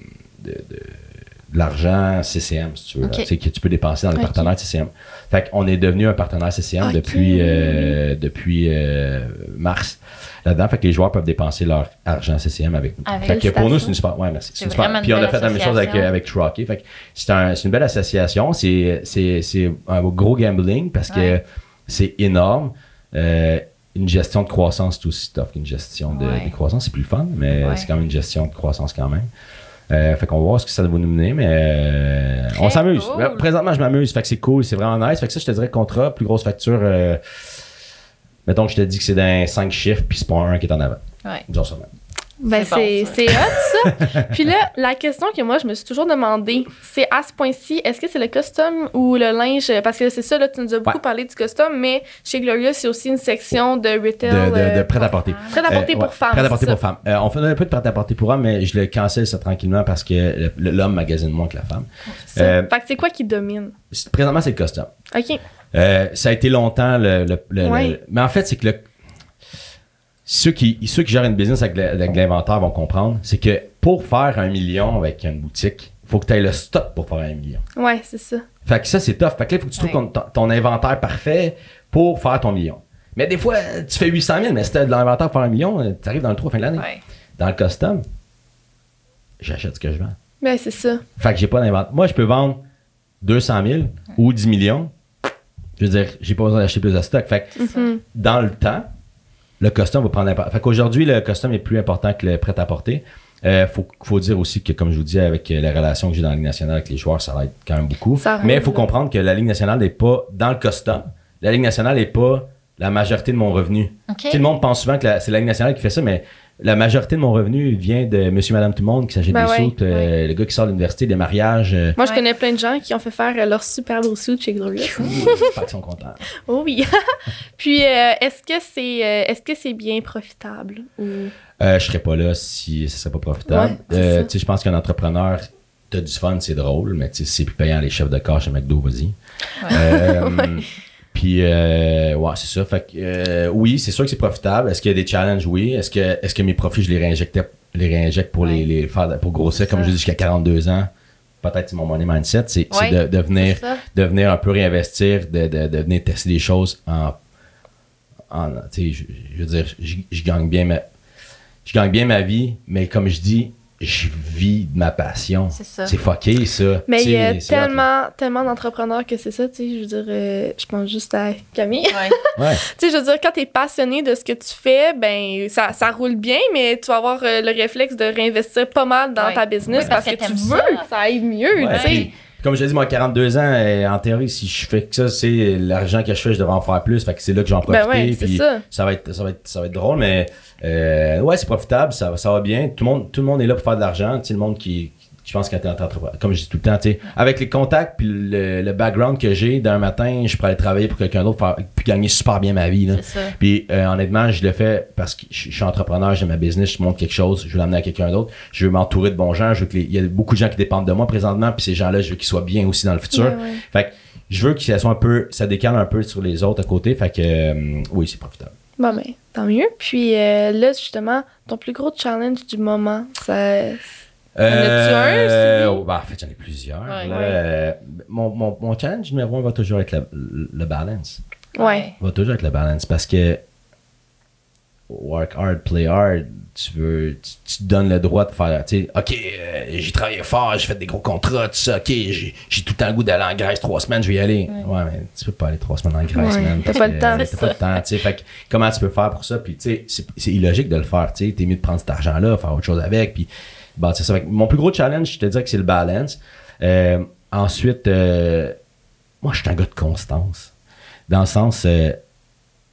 de- l'argent CCM, si tu veux, là, que tu peux dépenser dans les partenaires CCM. Fait qu'on est devenu un partenaire CCM depuis, euh, depuis euh, mars là-dedans. Fait que les joueurs peuvent dépenser leur argent CCM avec nous. Avec fait que pour nous, c'est une super. Ouais, merci. C'est une super- Puis on a fait la même chose avec, avec True Hockey. Fait que c'est un- une belle association. C'est c'est- c'est un gros gambling parce que c'est énorme. Euh, une gestion de croissance, c'est aussi tough qu'une gestion de, Ouais. de croissance. C'est plus fun, mais Ouais. c'est quand même une gestion de croissance quand même. Euh, fait qu'on va voir ce que ça va nous mener, mais euh, on s'amuse. cool. Présentement, je m'amuse. Fait que c'est cool, c'est vraiment nice. Fait que ça, je te dirais contrat, plus grosse facture. euh, mettons que je te dis que c'est dans 5 chiffres, puis c'est pas un qui est en avant. Ouais. Disons ça même. Ben, C'est bon, hot, ça. Puis là, la question que moi, je me suis toujours demandé, c'est à ce point-ci, est-ce que c'est le custom ou le linge? Parce que c'est ça, là, tu nous as beaucoup Ouais. parlé du custom, mais chez Gloria, c'est aussi une section de retail. De, de, de euh, prêt-à-porter. Prêt-à-porter Euh, pour femmes. Prêt-à-porter c'est pour femmes. Euh, on fait un peu de prêt-à-porter pour hommes, mais je le cancelle ça tranquillement parce que l'homme magasine moins que la femme. Euh, Fait que c'est quoi qui domine? Présentement, c'est le custom. OK. Euh, ça a été longtemps le. le- le- Ouais. le- mais en fait, c'est que le- ceux, qui, ceux qui gèrent une business avec, l'inventaire vont comprendre. C'est que pour faire un million avec une boutique, il faut que tu aies le stock pour faire un million. Ouais, c'est ça. Fait que ça, c'est tough. Fait que là, il faut que tu trouves ton, ton inventaire parfait pour faire ton million. Mais des fois, tu fais 800 000, mais si tu as de l'inventaire pour faire un million, tu arrives dans le trou à la fin de l'année. Ouais. Dans le custom, j'achète ce que je vends. Ben, c'est ça. Fait que j'ai pas d'inventaire. Moi, je peux vendre 200 000 ou 10 millions. Je veux dire, j'ai pas besoin d'acheter plus de stock. Fait que dans le temps, le custom va prendre l'importance. Fait qu'aujourd'hui, le custom est plus important que le prêt-à-porter. Euh, faut, faut dire aussi que, comme je vous dis, avec euh, la relation que j'ai dans la Ligue nationale avec les joueurs, ça aide quand même beaucoup. Ça Mais il faut comprendre que la Ligue nationale n'est pas dans le custom. La Ligue nationale n'est pas la majorité de mon revenu. Sais, le monde pense souvent que c'est la Ligue nationale qui fait ça, mais la majorité de mon revenu vient de monsieur, madame, tout le monde qui s'achète Ben des ouais, soutes, euh, le gars qui sort de l'université, des mariages. euh, Moi, je Ouais. connais plein de gens qui ont fait faire euh, leur super beau suit chez Gloria. Fait qu'ils sont contents. Oh oui. Puis, euh, est-ce que c'est est-ce que c'est bien profitable? Ou... Euh, je serais pas là si ce serait pas profitable. Ouais, Euh, ça. tu sais, je pense qu'un entrepreneur, t'as du fun, c'est drôle, mais tu sais, si c'est plus payant les chefs de corps chez McDo, vas-y. Puis, euh, ouais, c'est ça. Fait que, euh, oui, c'est sûr que c'est profitable. Est-ce qu'il y a des challenges? Oui. Est-ce que, est-ce que mes profits, je les réinjectais, les réinjecte pour les, les faire, pour grossir, comme je dis, jusqu'à 42 ans? Peut-être c'est mon money mindset. C'est, de, de venir, de venir un peu réinvestir, de, de, de venir tester des choses en. en tu sais, je, je veux dire, je, je gagne bien, mais je gagne bien ma vie, mais comme je dis, je vis de ma passion. C'est ça. C'est fucké, ça. Mais il y a là. tellement, tellement d'entrepreneurs que c'est ça, tu sais. Je veux dire, euh, je pense juste à Camille. Ouais. Ouais. tu sais, je veux dire, quand t'es passionné de ce que tu fais, ben, ça, ça roule bien, mais tu vas avoir euh, le réflexe de réinvestir pas mal dans Ouais. ta business Ouais, parce, parce que, que tu veux ça. que ça aille mieux, Ouais, tu sais. Comme je l'ai dit, moi, 42 ans, euh, en théorie, si je fais que ça, c'est l'argent que je fais, je devrais en faire plus. Fait que c'est là que j'en Ben profite. ouais, c'est puis ça. va être, ça va être, ça va être drôle, mais euh, ouais, c'est profitable, ça, va- ça va bien. Tout le monde, tout le monde est là pour faire de l'argent. Tu sais, le monde qui, je pense entrepreneur, comme je dis tout le temps, tu sais, avec les contacts puis le, le background que j'ai, d'un matin, je pourrais aller travailler pour quelqu'un d'autre, puis gagner super bien ma vie. Là. Ça. Puis euh, honnêtement, je le fais parce que je je suis entrepreneur, j'ai ma business, je monte quelque chose, je veux l'amener à quelqu'un d'autre. Je veux m'entourer de bons gens. Je veux que les- il y a beaucoup de gens qui dépendent de moi présentement, puis ces gens-là, je veux qu'ils soient bien aussi dans le futur. Ouais, ouais. Fait que je veux que ça soit un peu, ça décale un peu sur les autres à côté. Fait que euh, oui, c'est profitable. Bon, ben, tant mieux. Puis euh, là, justement, ton plus gros challenge du moment, ça. En un, Euh, celui? bah, en fait, j'en ai plusieurs. Ouais. Là, Ouais. euh, mon, mon, mon challenge numéro un va toujours être le, le balance. Ouais. Va toujours être le balance parce que work hard, play hard, tu veux, tu, tu te donnes le droit de faire, tu sais, ok, euh, j'ai travaillé fort, j'ai fait des gros contrats, tout ça, ok, j'ai j'ai tout le temps le goût d'aller en Grèce trois semaines, je vais y aller. Ouais, mais tu peux pas aller trois semaines en Grèce, Ouais, man. t'as pas le temps. euh, C'est T'as pas le temps, tu sais. Fait que comment tu peux faire pour ça? Puis, tu sais, c'est- c'est illogique de le faire, tu sais. T'es mieux de prendre cet argent-là, faire autre chose avec, puis bâtir ça. Fait mon plus gros challenge, je te dirais que c'est le balance. Euh, ensuite, euh, moi, je suis un gars de constance. Dans le sens, euh,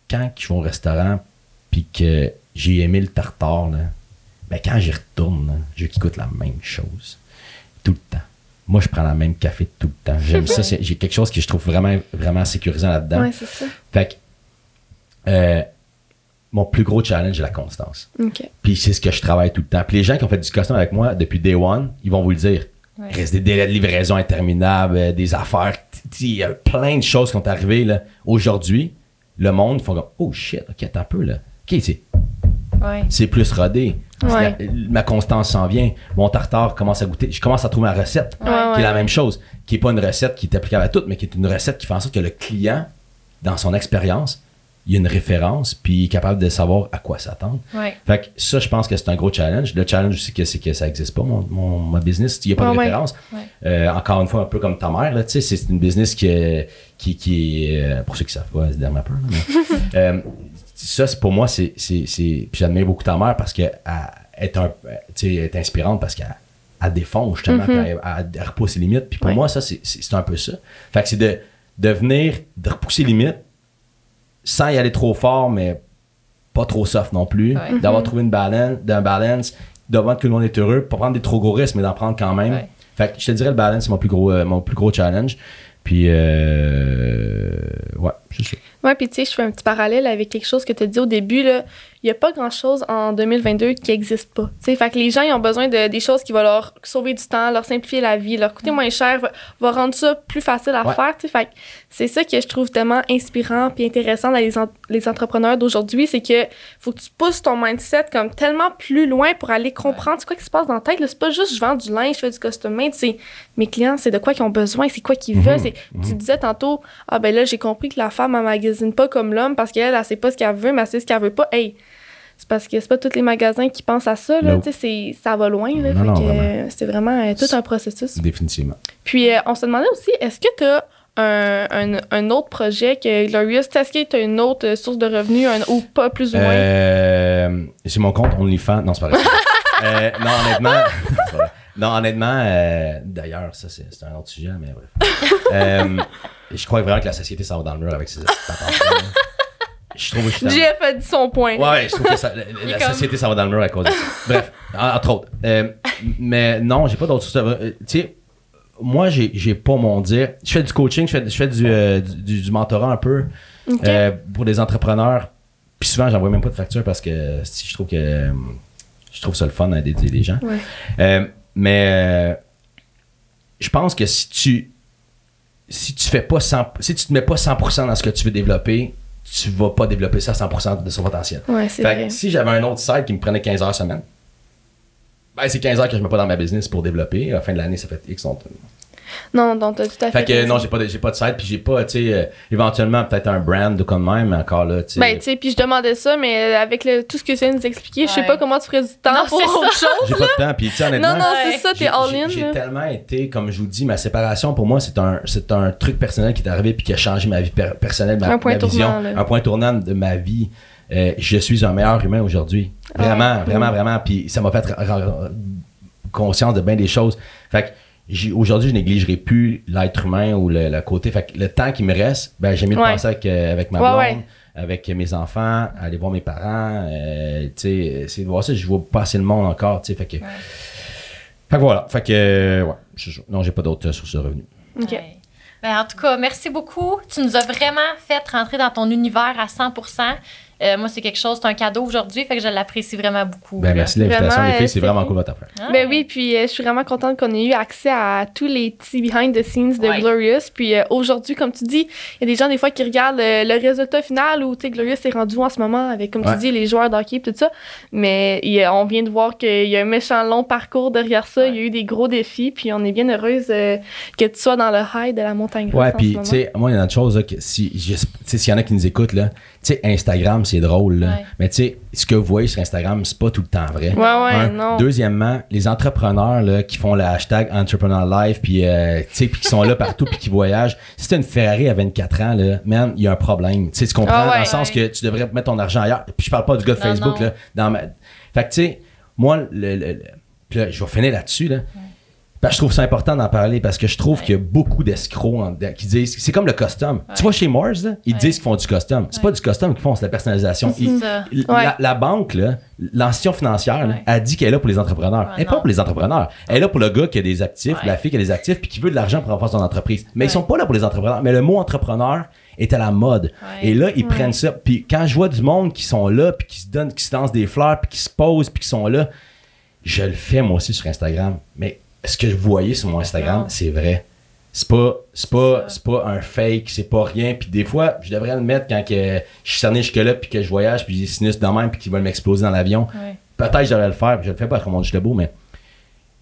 quand je vais au restaurant, puis que j'ai aimé le tartare, là, ben quand j'y retourne, là, je veux qu'il la même chose. Tout le temps. Moi, je prends la même café tout le temps. J'aime ça. J'ai quelque chose que je trouve vraiment, vraiment sécurisant là-dedans. Ouais, c'est ça. Fait que, mon plus gros challenge, c'est la constance. Puis c'est ce que je travaille tout le temps. Puis les gens qui ont fait du custom avec moi depuis day one, ils vont vous le dire. Ouais. Il reste des délais de livraison interminables, euh, des affaires. Il y a plein de choses qui sont arrivées là. aujourd'hui. Le monde font comme Oh shit, ok, attends un peu là. Ok, c'est, Ouais. c'est plus rodé. Ouais. La- ma constance s'en vient. Mon tartare commence à goûter. Je commence à trouver ma recette. Qui est la même chose. Qui n'est pas une recette qui est applicable à toutes, mais qui est une recette qui fait en sorte que le client, dans son expérience, il y a une référence, puis il est capable de savoir à quoi s'attendre. Ouais. Fait que ça, je pense que c'est un gros challenge. Le challenge aussi, que c'est que ça n'existe pas, mon, mon, ma business. Il n'y a pas de référence. Ouais. Euh, encore une fois, un peu comme ta mère, là, tu sais, c'est une business qui, est- qui, qui est, euh, pour ceux qui savent pas, c'est derrière peur, mais, euh, ça, c'est pour moi, c'est, c'est, c'est, puis j'admire beaucoup ta mère parce qu'elle est un, est inspirante parce qu'elle elle défonce justement, puis elle, elle- elle repousse les limites. Puis pour Ouais. moi, ça, c'est, c'est, c'est un peu ça. Fait que c'est de, de venir, de repousser les limites sans y aller trop fort, mais pas trop soft non plus. Ouais. D'avoir trouvé une balance, d'un balance, devant que tout le monde est heureux, pas prendre des trop gros risques, mais d'en prendre quand même. Ouais. Fait que je te dirais le balance, c'est mon plus gros, euh, mon plus gros challenge. Puis, euh, ouais, c'est ça. Ouais, puis tu sais, je fais un petit parallèle avec quelque chose que tu as dit au début, là. Il n'y a pas grand-chose en 2022 qui n'existe pas. Fait que les gens, ils ont besoin de des choses qui vont leur sauver du temps, leur simplifier la vie, leur coûter moins cher, va, va rendre ça plus facile à Ouais. faire. Fait que c'est ça que je trouve tellement inspirant puis intéressant dans les, en- les entrepreneurs d'aujourd'hui, c'est que faut que tu pousses ton mindset comme tellement plus loin pour aller comprendre c'est quoi qui se passe dans ta tête. C'est pas juste je vends du linge, je fais du made, c'est mes clients, c'est de quoi qu'ils ont besoin, c'est quoi qu'ils veulent. c'est- Tu disais tantôt, ah ben là, j'ai compris que la femme, elle magasine pas comme l'homme parce qu'elle, elle sait pas ce qu'elle veut, mais elle sait ce qu'elle veut pas. Hey, c'est parce que c'est pas tous les magasins qui pensent à ça, là. C'est- ça va loin, là. Non, Fait non, que, vraiment. c'est vraiment euh, tout un processus. Définitivement. Puis, euh, on se demandait aussi, est-ce que tu as un, un- un autre projet que Glorious, est-ce que tu as une autre euh, source de revenus un- ou pas plus ou moins? Euh, j'ai mon compte OnlyFans. Non, c'est pas vrai. Non, honnêtement. c'est pas vrai. non, honnêtement, d'ailleurs, ça, c'est c'est un autre sujet, mais bref. Je crois vraiment que la société s'en va dans le mur avec ces attentions. Je trouve que Jeff a dit son point. Ouais, je trouve que ça- la, société, ça va dans le mur à cause de ça. Bref, en- entre autres. Euh, mais non, j'ai pas d'autres sources. euh, Tu sais, moi, j'ai j'ai pas mon dire. Je fais du coaching, je fais, je fais du, euh, du, du mentorat un peu pour des entrepreneurs. Puis souvent, j'envoie même pas de facture parce que si je trouve que je trouve ça le fun d'aider les gens. Ouais. Mais je pense que si tu si tu fais pas 100, si tu te mets pas 100% dans ce que tu veux développer, tu vas pas développer ça à 100% de son potentiel. Ouais, c'est Fait vrai. que si j'avais un autre site qui me prenait 15 heures semaine, ben c'est 15 heures que je mets pas dans ma business pour développer. À la fin de l'année, ça fait X. donc, Non, non, t'as tout à fait. Fait que non, j'ai pas de, j'ai pas de site, puis j'ai pas, tu sais, euh, éventuellement peut-être un brand de comme même, mais encore là, tu sais. Ben, tu sais, puis je demandais ça, mais avec le, tout ce que tu viens de nous expliquer, je sais Ouais. pas comment tu ferais du temps Non, pour c'est autre ça. chose. j'ai pas de temps, puis tu sais, honnêtement. Non, non, Ouais. c'est ça, t'es all j'ai- in. J'ai là. tellement été, comme je vous dis, ma séparation pour moi, c'est un, c'est un truc personnel qui est arrivé puis qui a changé ma vie per- personnelle, ma, Un point ma vision, tournant, là. un point tournant de ma vie. Euh, je suis un meilleur humain aujourd'hui. Vraiment, Ouais. vraiment, vraiment. Puis ça m'a fait conscience de bien des choses. Fait que aujourd'hui, je négligerai plus l'être humain ou le, le côté. Fait que le temps qui me reste, ben, j'ai mis de Ouais. penser avec, euh, avec ma Ouais, blonde, ouais. avec mes enfants, aller voir mes parents. Euh, tu sais, essayer de voir ça. Je vois pas assez le monde encore. Tu sais, fait que. Fait que voilà. Fait que, euh, ouais. c'est ça. Non, j'ai pas d'autres euh, sources de revenus. Ok. Ouais. Ben, en tout cas, merci beaucoup. Tu nous as vraiment fait rentrer dans ton univers à 100 Euh, moi, c'est quelque chose, c'est un cadeau aujourd'hui, fait que je l'apprécie vraiment beaucoup. Ben, merci de l'invitation, les filles. C'est vraiment cool votre affaire. Ah. Ben oui, puis euh, je suis vraiment contente qu'on ait eu accès à tous les petits behind the scenes de Ouais. Glorious. Puis euh, aujourd'hui, comme tu dis, il y a des gens des fois qui regardent euh, le résultat final où tu sais, Glorious est rendu en ce moment avec, comme Ouais. tu dis, les joueurs d'hockey et tout ça. Mais il y a- on vient de voir qu'il y a un méchant long parcours derrière ça. Ouais. Il y a eu des gros défis, puis on est bien heureuse euh, que tu sois dans le high de la montagne Ouais, puis tu sais, moi, il y a une autre chose, là, que si, je- tu sais, s'il y en a qui nous écoutent, là, tu sais, Instagram, c'est drôle, là. Ouais. Mais tu sais, ce que vous voyez sur Instagram, c'est pas tout le temps vrai. Ouais, ouais, Un. non. Deuxièmement, les entrepreneurs là, qui font le hashtag Entrepreneur Life, puis euh, tu sais, puis qui sont là partout, puis qui voyagent. Si t'as une Ferrari à 24 ans, là, man, il y a un problème. Tu sais, tu comprends Ah ouais. dans le sens que tu devrais mettre ton argent ailleurs. Puis je parle pas du gars de Non, Facebook non. là. Dans ma... Fait que tu sais, moi, le, le- le- puis là, je vais finir là-dessus là. Parce que je trouve ça important d'en parler parce que je trouve qu'il y a beaucoup d'escrocs en- qui disent c'est comme le custom. Tu vois chez Mars, là, ils Ouais. disent qu'ils font du custom. C'est pas du custom qu'ils font, c'est de la personnalisation. Ils- Ouais. La, la banque, là, l'institution financière, là, Ouais. a dit qu'elle est là pour les entrepreneurs. Ouais, elle est pas pour les entrepreneurs. Elle est là pour le gars qui a des actifs, Ouais. la fille qui a des actifs, puis qui veut de l'argent pour avoir son entreprise. Mais ils Ouais. sont pas là pour les entrepreneurs. Mais le mot entrepreneur est à la mode. Ouais. Et là, ils Ouais. prennent ça. Puis quand je vois du monde qui sont là, puis qui se donnent, qui se lancent des fleurs, puis qui se posent, puis qui sont là, je le fais moi aussi sur Instagram. Mais ce que vous voyez sur mon Instagram, c'est vrai. C'est pas, c'est pas, C'est pas un fake, c'est pas rien. Puis des fois, je devrais le mettre quand que je suis cerné jusque-là, puis que je voyage, puis j'ai sinus de même, puis qu'ils veulent m'exploser dans l'avion. Ouais. Peut-être que je devrais le faire, puis je le fais pas comme on dit beau, mais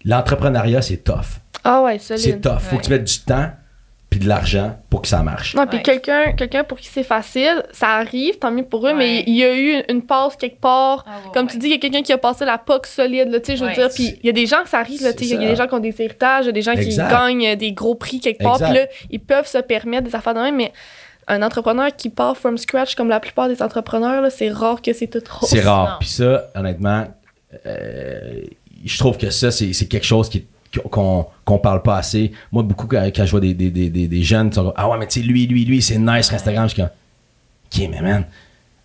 l'entrepreneuriat, c'est tough. Ah ouais, solide. C'est tough. Faut Ouais. que tu mettes du temps, puis de l'argent pour que ça marche. Non, puis Ouais. quelqu'un quelqu'un pour qui c'est facile, ça arrive, tant mieux pour eux, Ouais. mais il y a eu une pause quelque part. Ah ouais, Comme ouais. tu dis, il y a quelqu'un qui a passé la POC solide, là, tu sais, je veux Ouais. dire. Puis il y a des gens que ça arrive, là, tu sais, il y a des gens qui ont des héritages, il y a des gens Exact. qui gagnent des gros prix quelque part, puis là, ils peuvent se permettre des affaires de même, mais un entrepreneur qui part from scratch, comme la plupart des entrepreneurs, là, c'est rare que c'est tout rose. C'est rare. Puis ça, honnêtement, euh, je trouve que ça, c'est c'est quelque chose qui qu'on qu'on parle pas assez. Moi, beaucoup, quand, quand je vois des, des, des, des, des jeunes, sont ah ouais, mais tu sais, lui, lui, lui, c'est nice sur Instagram. Je suis comme, OK, mais man,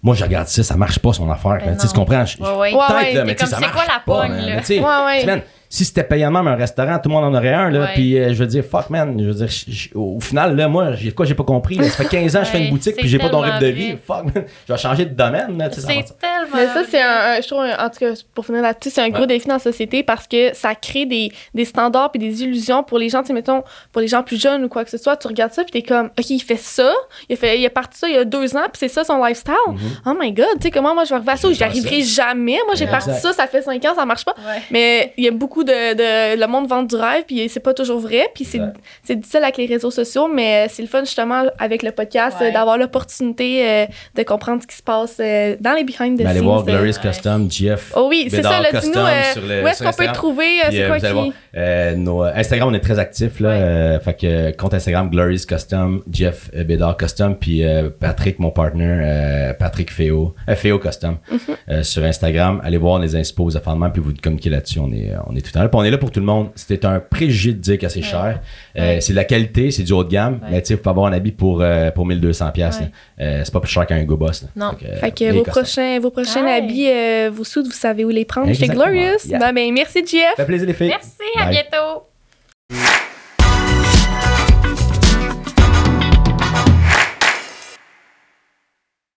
moi, je regarde ça, ça marche pas son affaire. Ben tu sais, tu non. comprends? Je- Ouais, ouais. Ouais, Peut-être, ouais, là, t'es mais tu sais, comme, ça marche quoi la pas, pogne, là? Mais ouais. Si c'était payant même un restaurant, tout le monde en aurait un, là, Ouais. puis euh, je veux dire, fuck, man, je veux dire, je- je- au final, là, moi, j'ai quoi, j'ai pas compris, là, ça fait 15 ans que je fais une boutique, puis j'ai pas ton rythme de vie, fuck, man, je vais changer de domaine, là, C'est tellement. Mais ça, c'est un, un- je trouve, un- en tout cas, pour finir là-dessus, c'est un gros Ouais. défi dans la société parce que ça crée des, des standards puis des illusions pour les gens, tu sais, mettons, pour les gens plus jeunes ou quoi que ce soit, tu regardes ça puis t'es comme, OK, il fait ça, il a, fait, il a parti ça il y a deux ans puis c'est ça son lifestyle. Oh my God, tu sais, comment moi je vais arriver à ça? J'y arriverai jamais? Moi, j'ai Exact. parti ça, ça fait cinq ans, ça marche pas. Ouais. Mais il y a beaucoup de, de- Le monde vend du rêve, puis c'est pas toujours vrai. Puis c'est c'est difficile avec les réseaux sociaux, mais c'est le fun, justement, avec le podcast, Ouais. d'avoir l'opportunité euh, de comprendre ce qui se passe euh, dans les behind the Mais allez scenes. voir euh. Glorious Ouais. Custom, GF. Oh oui, c'est ça, là, dis-nous, euh, où est-ce qu'on peut te trouver? euh, c'est quoi qui... euh, nos, euh, Instagram, on est très actifs. Là, Ouais. euh, fait que compte Instagram, Glorious Custom, Jeff Bédard Custom, puis euh, Patrick, mon partner, euh, Patrick Féo, euh, Féo Custom, Mhm. euh, sur Instagram. Allez voir les inspos Fondement, puis vous communiquez là-dessus. On est, on est tout à l'heure. Puis on est là pour tout le monde. C'était un préjugé de dire que c'est cher. Euh, C'est de la qualité, c'est du haut de gamme. Ouais. Mais tu sais, vous pouvez avoir un habit pour, euh, pour 1200$. pièces Ouais. c'est pas plus cher qu'un Go Boss. là. Non. Fait que, Fait que les vos prochains, vos prochains Ouais. habits, euh, vos soudes, vous savez où les prendre chez Exactement. Glorious. Yeah. Ben, ben, merci, Jeff. Ça fait plaisir les filles. Merci, à bientôt.